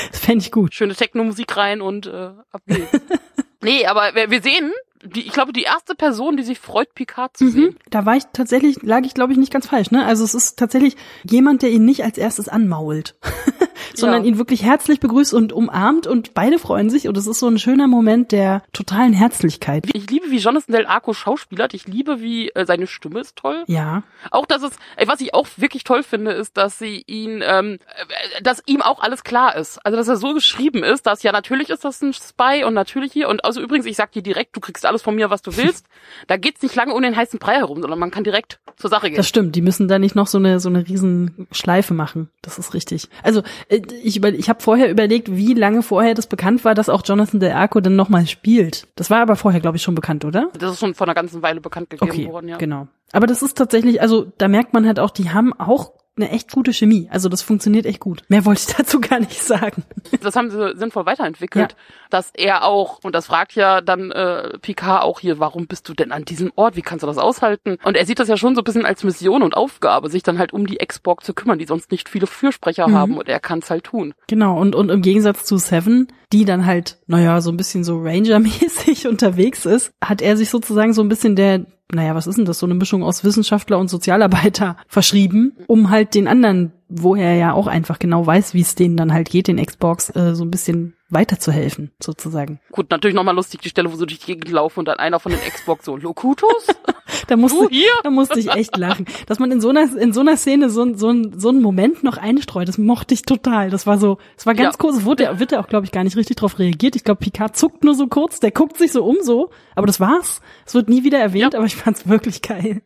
Speaker 2: Das fände ich gut.
Speaker 1: Schöne Techno-Musik rein und äh, ab geht's. nee, aber wir, sehen, die, ich glaube, die erste Person, die sich freut, Picard zu sehen.
Speaker 2: Da war ich tatsächlich, lag ich glaube ich nicht ganz falsch, ne? Also es ist tatsächlich jemand, der ihn nicht als erstes anmault, sondern
Speaker 1: Ja.
Speaker 2: ihn wirklich herzlich begrüßt und umarmt und beide freuen sich und es ist so ein schöner Moment der totalen Herzlichkeit.
Speaker 1: Ich liebe, wie Jonathan Del Arco schauspielert. Ich liebe, wie äh, seine Stimme ist toll.
Speaker 2: Ja,
Speaker 1: Auch dass es, ey, was ich auch wirklich toll finde, ist, dass sie ihn, ähm, äh, dass ihm auch alles klar ist. Also dass er so geschrieben ist, dass ja natürlich ist das ein Spy und natürlich hier und also übrigens, ich sag dir direkt, du kriegst alles von mir, was du willst. da geht's nicht lange um den heißen Brei herum, sondern man kann direkt zur Sache gehen.
Speaker 2: das stimmt. Die müssen da nicht noch so eine so eine riesen Schleife machen. Das ist richtig. Also ich über, ich habe vorher überlegt, wie lange vorher das bekannt war, dass auch Jonathan Del Arco dann nochmal spielt. Das war aber vorher, glaube ich, schon bekannt, oder?
Speaker 1: Das ist schon vor einer ganzen Weile bekannt gegeben
Speaker 2: Okay,
Speaker 1: worden, ja.
Speaker 2: genau. Aber das ist tatsächlich, also da merkt man halt auch, die haben auch eine echt gute Chemie. Also das funktioniert echt gut. Mehr wollte ich dazu gar nicht sagen.
Speaker 1: Das haben sie sinnvoll weiterentwickelt,
Speaker 2: Ja.
Speaker 1: dass er auch, und das fragt ja dann äh, Picard auch hier, warum bist du denn an diesem Ort, wie kannst du das aushalten? Und er sieht das ja schon so ein bisschen als Mission und Aufgabe, sich dann halt um die Ex-Borg zu kümmern, die sonst nicht viele Fürsprecher
Speaker 2: Mhm.
Speaker 1: haben und er kann es halt tun.
Speaker 2: Genau, und, und im Gegensatz zu Seven, die dann halt, naja, so ein bisschen so Ranger-mäßig unterwegs ist, hat er sich sozusagen so ein bisschen der naja, was ist denn das, so eine Mischung aus Wissenschaftler und Sozialarbeiter verschrieben, um halt den anderen, wo er ja auch einfach genau weiß, wie es denen dann halt geht, den Xbox, äh, so ein bisschen weiterzuhelfen, sozusagen.
Speaker 1: Gut, natürlich nochmal lustig die Stelle, wo sie durch die Gegend laufen und dann einer von den Xbox so, Locutus?
Speaker 2: da musste, da musste ich echt lachen. Dass man in so einer, in so einer Szene so, so, so einen Moment noch einstreut, das mochte ich total. Das war so, es war ganz
Speaker 1: Ja.
Speaker 2: kurz, es wurde, wird ja auch, glaube ich, gar nicht richtig drauf reagiert. Ich glaube, Picard zuckt nur so kurz, der guckt sich so um so, aber das war's. Es wird nie wieder erwähnt,
Speaker 1: Ja.
Speaker 2: aber ich fand's wirklich geil.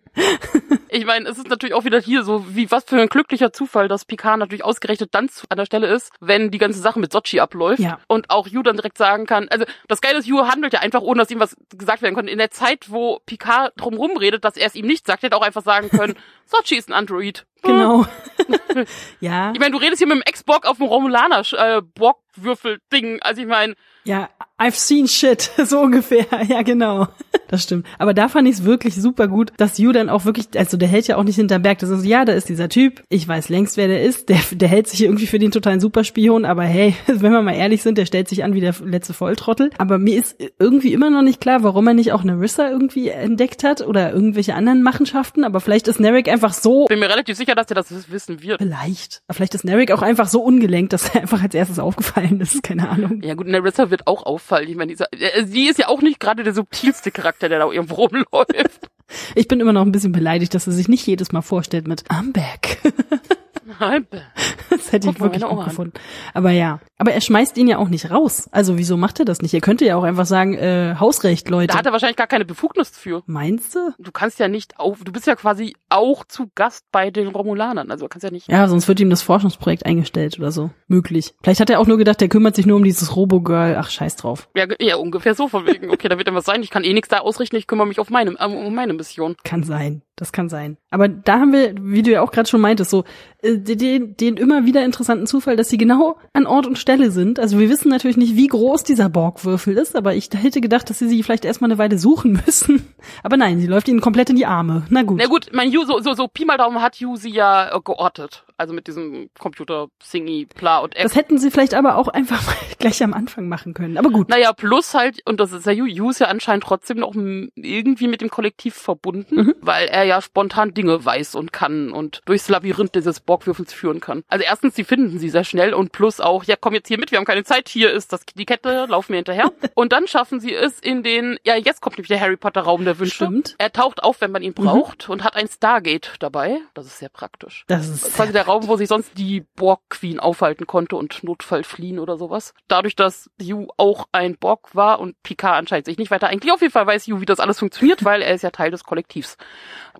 Speaker 1: Ich meine, es ist natürlich auch wieder hier so, wie was für ein glücklicher Zufall, dass Picard natürlich ausgerechnet dann zu, an der Stelle ist, wenn die ganze Sache mit Sochi abläuft
Speaker 2: Ja.
Speaker 1: und auch Yu dann direkt sagen kann, also das Geile ist, Yu handelt ja einfach, ohne dass ihm was gesagt werden konnte. In der Zeit, wo Picard drumrum redet, dass er es ihm nicht sagt, hätte er auch einfach sagen können, Sochi ist ein Android.
Speaker 2: Genau. ja,
Speaker 1: Ich meine, du redest hier mit dem Ex-Borg auf dem Romulaner äh, Borg-Würfel-Ding. Also ich meine,
Speaker 2: ja, I've seen shit, so ungefähr. Ja, genau. Das stimmt. Aber da fand ich es wirklich super gut, dass Yu dann auch wirklich, also der hält ja auch nicht hinterm Berg. Das ist so, ja, da ist dieser Typ. Ich weiß längst, wer der ist. Der, der hält sich irgendwie für den totalen Superspion. Aber hey, wenn wir mal ehrlich sind, der stellt sich an wie der letzte Volltrottel. Aber mir ist irgendwie immer noch nicht klar, warum er nicht auch Narissa irgendwie entdeckt hat oder irgendwelche anderen Machenschaften. Aber vielleicht ist Narek einfach so
Speaker 1: bin mir relativ sicher, dass er das wissen wird.
Speaker 2: Vielleicht. Aber vielleicht ist Narek auch einfach so ungelenkt, dass er einfach als erstes aufgefallen ist. Keine Ahnung.
Speaker 1: Ja gut, Narissa wird auch auffallen. Ich meine, dieser, äh, sie ist ja auch nicht gerade der subtilste Charakter, der da irgendwo rumläuft.
Speaker 2: Ich bin immer noch ein bisschen beleidigt, dass er sich nicht jedes Mal vorstellt mit I'm back. Das hätte ich wirklich gut gefunden. Aber ja. Aber er schmeißt ihn ja auch nicht raus. Also wieso macht er das nicht? Er könnte ja auch einfach sagen, äh, Hausrecht, Leute.
Speaker 1: Da hat er wahrscheinlich gar keine Befugnis für.
Speaker 2: Meinst du?
Speaker 1: Du kannst ja nicht auf, du bist ja quasi auch zu Gast bei den Romulanern. Also du kannst ja nicht.
Speaker 2: Ja, sonst wird ihm das Forschungsprojekt eingestellt oder so. Möglich. Vielleicht hat er auch nur gedacht, der kümmert sich nur um dieses Robo-Girl. Ach, scheiß drauf.
Speaker 1: Ja, ja, ungefähr so von wegen. Okay, da wird dann was sein. Ich kann eh nichts da ausrichten. Ich kümmere mich auf meine, um meine Mission.
Speaker 2: Kann sein. Das kann sein. Aber da haben wir, wie du ja auch gerade schon meintest, so äh, den, den immer wieder interessanten Zufall, dass sie genau an Ort und Stelle sind. Also wir wissen natürlich nicht, wie groß dieser Borgwürfel ist, aber ich hätte gedacht, dass sie sie vielleicht erstmal eine Weile suchen müssen. Aber nein, sie läuft ihnen komplett in die Arme. Na gut.
Speaker 1: Na gut, mein Yu, so, so, so Pi mal Daumen hat Yu sie ja äh, geortet. Also mit diesem Computer Singy, Pla und F.
Speaker 2: Das hätten sie vielleicht aber auch einfach gleich am Anfang machen können. Aber gut.
Speaker 1: Naja, plus halt, und das ist ja ist ja anscheinend trotzdem noch irgendwie mit dem Kollektiv verbunden,
Speaker 2: Mhm.
Speaker 1: weil er ja spontan Dinge weiß und kann und durchs Labyrinth dieses Borgwürfels führen kann. Also erstens, sie finden sie sehr schnell und plus auch, ja komm jetzt hier mit, wir haben keine Zeit, hier ist das die Kette, laufen wir hinterher. und dann schaffen sie es in den, ja jetzt kommt nämlich der Harry Potter Raum der Wünsche.
Speaker 2: Stimmt.
Speaker 1: Er taucht auf, wenn man ihn braucht und hat ein Stargate dabei. Das ist sehr praktisch.
Speaker 2: Das ist
Speaker 1: Quasi der Raum, wo sich sonst die Borg Queen aufhalten konnte und Notfall fliehen oder sowas. Dadurch, dass Yu auch ein Borg war und Picard anscheinend sich nicht weiter eigentlich auf jeden Fall weiß Yu, wie das alles funktioniert, weil er ist ja Teil des Kollektivs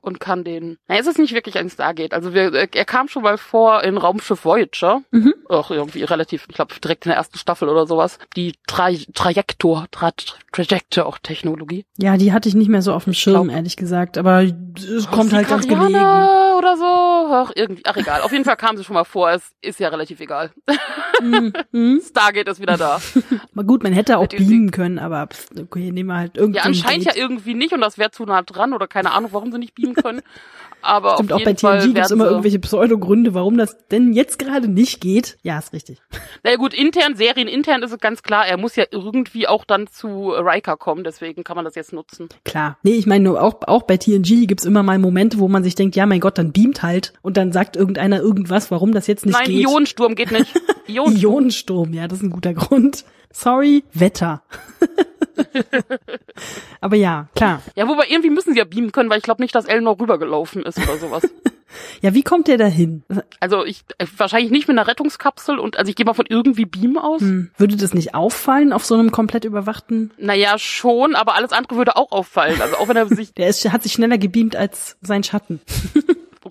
Speaker 1: und kann den. Na, es ist nicht wirklich ein Stargate. Also wir, er kam schon mal vor in Raumschiff Voyager.
Speaker 2: Mhm.
Speaker 1: Auch irgendwie relativ, ich glaube direkt in der ersten Staffel oder sowas. Die Tra Trajektor, Tra Trajector auch Technologie.
Speaker 2: ja, die hatte ich nicht mehr so auf dem Schirm,
Speaker 1: glaub-
Speaker 2: ehrlich gesagt. Aber es kommt halt ganz
Speaker 1: Sikarianer oder so. Ach, irgendwie, ach egal. Auf jeden Fall kam sie schon mal vor. Es ist ja relativ egal.
Speaker 2: Mhm. Mhm.
Speaker 1: Stargate ist wieder da.
Speaker 2: Aber gut, man hätte auch beamen können, aber okay, nehmen wir halt irgendwie.
Speaker 1: Ja, anscheinend ja irgendwie nicht und das wäre zu nah dran oder keine Ahnung, warum sie nicht beamen können. Aber
Speaker 2: Stimmt,
Speaker 1: auf
Speaker 2: auch bei
Speaker 1: jeden
Speaker 2: TNG gibt es immer irgendwelche Pseudogründe, warum das denn jetzt gerade nicht geht. Ja, ist richtig.
Speaker 1: Na gut, intern, serienintern ist es ganz klar, er muss ja irgendwie auch dann zu Riker kommen, deswegen kann man das jetzt nutzen.
Speaker 2: Klar. Nee, ich meine, nur auch, auch bei TNG gibt's immer mal Momente, wo man sich denkt, ja, mein Gott, dann beamt halt und dann sagt irgendeiner irgendwas, warum das jetzt nicht
Speaker 1: Nein,
Speaker 2: geht.
Speaker 1: Ionensturm geht nicht. Ionensturm.
Speaker 2: Ionensturm, ja, das ist ein guter Grund. Sorry, Wetter. Aber ja, klar.
Speaker 1: Ja, wobei irgendwie müssen sie ja beamen können, weil ich glaube nicht, dass Elnor rübergelaufen ist oder sowas.
Speaker 2: Ja, wie kommt der da hin?
Speaker 1: Also ich äh, wahrscheinlich nicht mit einer Rettungskapsel und also ich gehe mal von irgendwie Beam aus.
Speaker 2: Hm, Würde das nicht auffallen auf so einem komplett überwachten?
Speaker 1: Naja, schon, aber alles andere würde auch auffallen. Also auch wenn er sich,
Speaker 2: Der ist, hat sich schneller gebeamt als sein Schatten.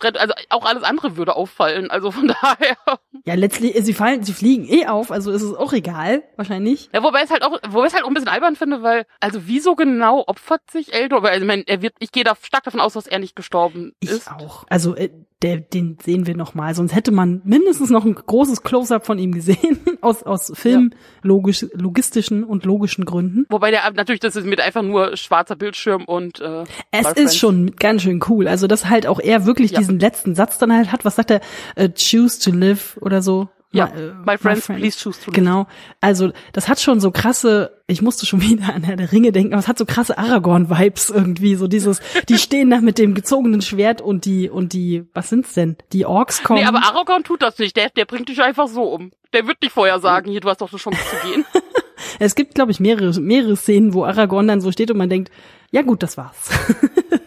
Speaker 1: Also auch alles andere würde auffallen. Also von daher.
Speaker 2: Ja, letztlich, sie fallen, sie fliegen eh auf, also ist es auch egal, wahrscheinlich.
Speaker 1: Ja, wobei es halt auch, wobei es halt auch ein bisschen albern finde, weil, also wieso genau opfert sich Eldor? Weil, also, ich meine, er wird, ich gehe da stark davon aus, dass er nicht gestorben
Speaker 2: Ich
Speaker 1: ist.
Speaker 2: auch. Also, äh, der, den sehen wir noch mal. Sonst hätte man mindestens noch ein großes Close-up von ihm gesehen. aus, aus Film, logisch, logistischen und logischen Gründen.
Speaker 1: Wobei der natürlich, das ist mit einfach nur schwarzer Bildschirm und äh,
Speaker 2: Es ist schon ganz schön cool. Also, dass halt auch er wirklich
Speaker 1: Ja.
Speaker 2: diesen letzten Satz dann halt hat. Was sagt er? Äh, choose to live oder so.
Speaker 1: Ja,
Speaker 2: My, äh,
Speaker 1: my friends, please choose to live.
Speaker 2: Genau. Also, das hat schon so krasse, ich musste schon wieder an Herr der Ringe denken, aber es hat so krasse Aragorn-Vibes irgendwie, so dieses, die stehen da mit dem gezogenen Schwert und die, und die, was sind's denn? Die Orks kommen.
Speaker 1: Nee, aber Aragorn tut das nicht. Der, der bringt dich einfach so um. Der wird nicht vorher sagen, hier, du hast doch eine Chance zu gehen.
Speaker 2: es gibt, glaube ich, mehrere, mehrere Szenen, wo Aragorn dann so steht und man denkt, ja gut, das war's.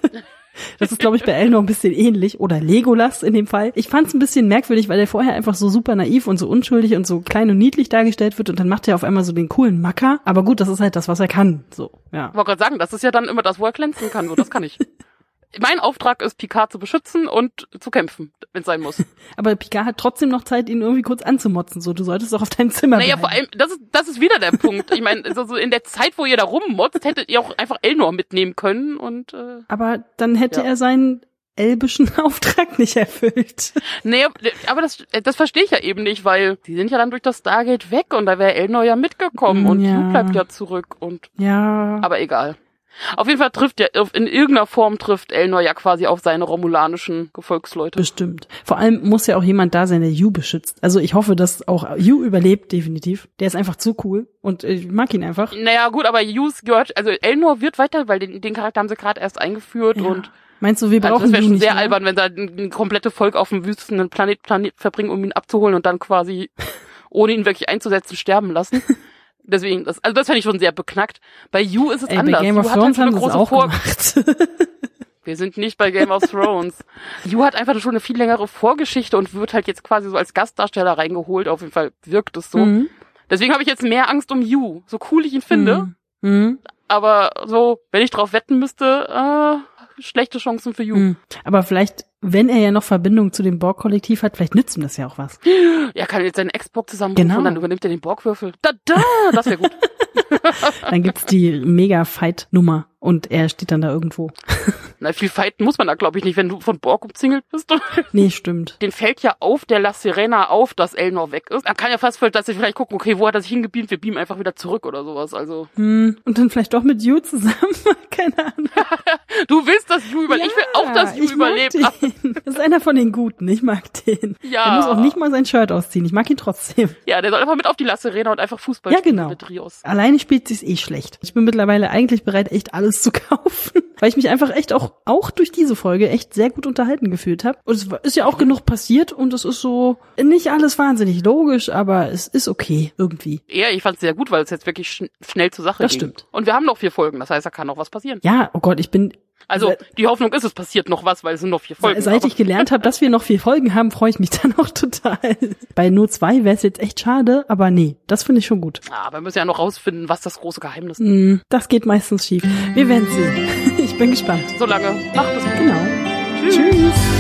Speaker 2: Das ist, glaube ich, bei Elnor ein bisschen ähnlich. Oder Legolas in dem Fall. Ich fand es ein bisschen merkwürdig, weil er vorher einfach so super naiv und so unschuldig und so klein und niedlich dargestellt wird und dann macht er auf einmal so den coolen Macker. Aber gut, das ist halt das, was er kann. So, ja.
Speaker 1: Ich wollte gerade sagen, das ist ja dann immer das, wo er glänzen kann. So, das kann ich. mein Auftrag ist, Picard zu beschützen und zu kämpfen, wenn es sein muss.
Speaker 2: Aber Picard hat trotzdem noch Zeit, ihn irgendwie kurz anzumotzen. So, du solltest doch auf deinem Zimmer
Speaker 1: Naja,
Speaker 2: bleiben.
Speaker 1: vor allem, das ist, das ist wieder der Punkt. Ich meine, so, so in der Zeit, wo ihr da rummotzt, hättet ihr auch einfach Elnor mitnehmen können und äh,
Speaker 2: Aber dann hätte
Speaker 1: Ja.
Speaker 2: er seinen elbischen Auftrag nicht erfüllt.
Speaker 1: Nee, aber das, das verstehe ich ja eben nicht, weil die sind ja dann durch das Stargate weg und da wäre Elnor ja mitgekommen und
Speaker 2: Ja.
Speaker 1: Hugh bleibt ja zurück und
Speaker 2: Ja.
Speaker 1: aber egal. Auf jeden Fall trifft ja, in irgendeiner Form trifft Elnor ja quasi auf seine romulanischen Gefolgsleute.
Speaker 2: Bestimmt. Vor allem muss ja auch jemand da sein, der Yu beschützt. Also ich hoffe, dass auch Yu überlebt, definitiv. Der ist einfach zu cool und ich mag ihn einfach.
Speaker 1: Naja, gut, aber Hughes gehört, also Elnor wird weiter, weil den, den Charakter haben sie gerade erst eingeführt
Speaker 2: Ja.
Speaker 1: und
Speaker 2: Meinst du, wir
Speaker 1: also
Speaker 2: brauchen
Speaker 1: das wäre schon
Speaker 2: nicht
Speaker 1: sehr
Speaker 2: mehr?
Speaker 1: albern, wenn da ein, ein komplette Volk auf dem wüstenden Planet, Planet verbringen, um ihn abzuholen und dann quasi, ohne ihn wirklich einzusetzen, sterben lassen. Deswegen, das, also das fände ich schon sehr beknackt. Bei You ist es
Speaker 2: Ey,
Speaker 1: anders.
Speaker 2: bei Game
Speaker 1: You
Speaker 2: of
Speaker 1: hat halt
Speaker 2: Thrones haben
Speaker 1: eine große
Speaker 2: auch
Speaker 1: Vor
Speaker 2: gemacht.
Speaker 1: Wir sind nicht bei Game of Thrones. You hat einfach schon eine viel längere Vorgeschichte und wird halt jetzt quasi so als Gastdarsteller reingeholt. Auf jeden Fall wirkt es so.
Speaker 2: Mhm.
Speaker 1: Deswegen habe ich jetzt mehr Angst um You. So cool ich ihn finde,
Speaker 2: Mhm. Mhm.
Speaker 1: aber so, wenn ich drauf wetten müsste, äh, schlechte Chancen für You.
Speaker 2: Mhm. Aber vielleicht, wenn er ja noch Verbindung zu dem Borg-Kollektiv hat, vielleicht nützt ihm das ja auch was.
Speaker 1: Er kann jetzt seinen Xbox zusammenrufen
Speaker 2: Genau.
Speaker 1: und dann übernimmt er den Borgwürfel. Da, da, das wäre gut.
Speaker 2: Dann gibt's die Mega-Fight-Nummer und er steht dann da irgendwo.
Speaker 1: Na, viel fighten muss man da, glaube ich, nicht, wenn du von Borg umzingelt bist.
Speaker 2: Nee, stimmt.
Speaker 1: Den fällt ja auf der La Sirena auf, dass Elnor weg ist. Man kann ja fast dass sie vielleicht gucken, okay, wo hat er sich hingebeamt? Wir beamen einfach wieder zurück oder sowas. Also,
Speaker 2: Hm. Und dann vielleicht doch mit Yu zusammen. Keine Ahnung.
Speaker 1: du willst, dass Yu überlebt. ich will auch, dass Yu
Speaker 2: ich
Speaker 1: überlebt.
Speaker 2: Das ist einer von den Guten. Ich mag den.
Speaker 1: Ja.
Speaker 2: Er muss auch nicht mal sein Shirt ausziehen. Ich mag ihn trotzdem.
Speaker 1: Ja, der soll einfach mit auf die La Sirena und einfach Fußball
Speaker 2: Ja,
Speaker 1: spielen
Speaker 2: genau.
Speaker 1: mit Rios.
Speaker 2: Alleine spielt sich's eh schlecht. Ich bin mittlerweile eigentlich bereit, echt alles zu kaufen, weil ich mich einfach echt auch auch durch diese Folge echt sehr gut unterhalten gefühlt habe. Und es ist ja auch genug passiert und es ist so nicht alles wahnsinnig logisch, aber es ist okay irgendwie.
Speaker 1: Ja, ich fand's sehr gut, weil es jetzt wirklich schn schnell zur Sache
Speaker 2: Das
Speaker 1: ging.
Speaker 2: stimmt.
Speaker 1: Und wir haben noch vier Folgen, das heißt, da kann noch was passieren.
Speaker 2: Ja, oh Gott, ich bin
Speaker 1: Also, die Hoffnung ist, es passiert noch was, weil es sind noch vier Folgen.
Speaker 2: Seit ich gelernt habe, dass wir noch vier Folgen haben, freue ich mich dann auch total. Bei nur zwei wäre es jetzt echt schade, aber nee, das finde ich schon gut.
Speaker 1: Ja, aber wir müssen ja noch rausfinden, was das große Geheimnis ist.
Speaker 2: Hm, Das geht meistens schief. Wir werden sehen. Ich bin gespannt.
Speaker 1: Solange, macht es gut.
Speaker 2: Genau.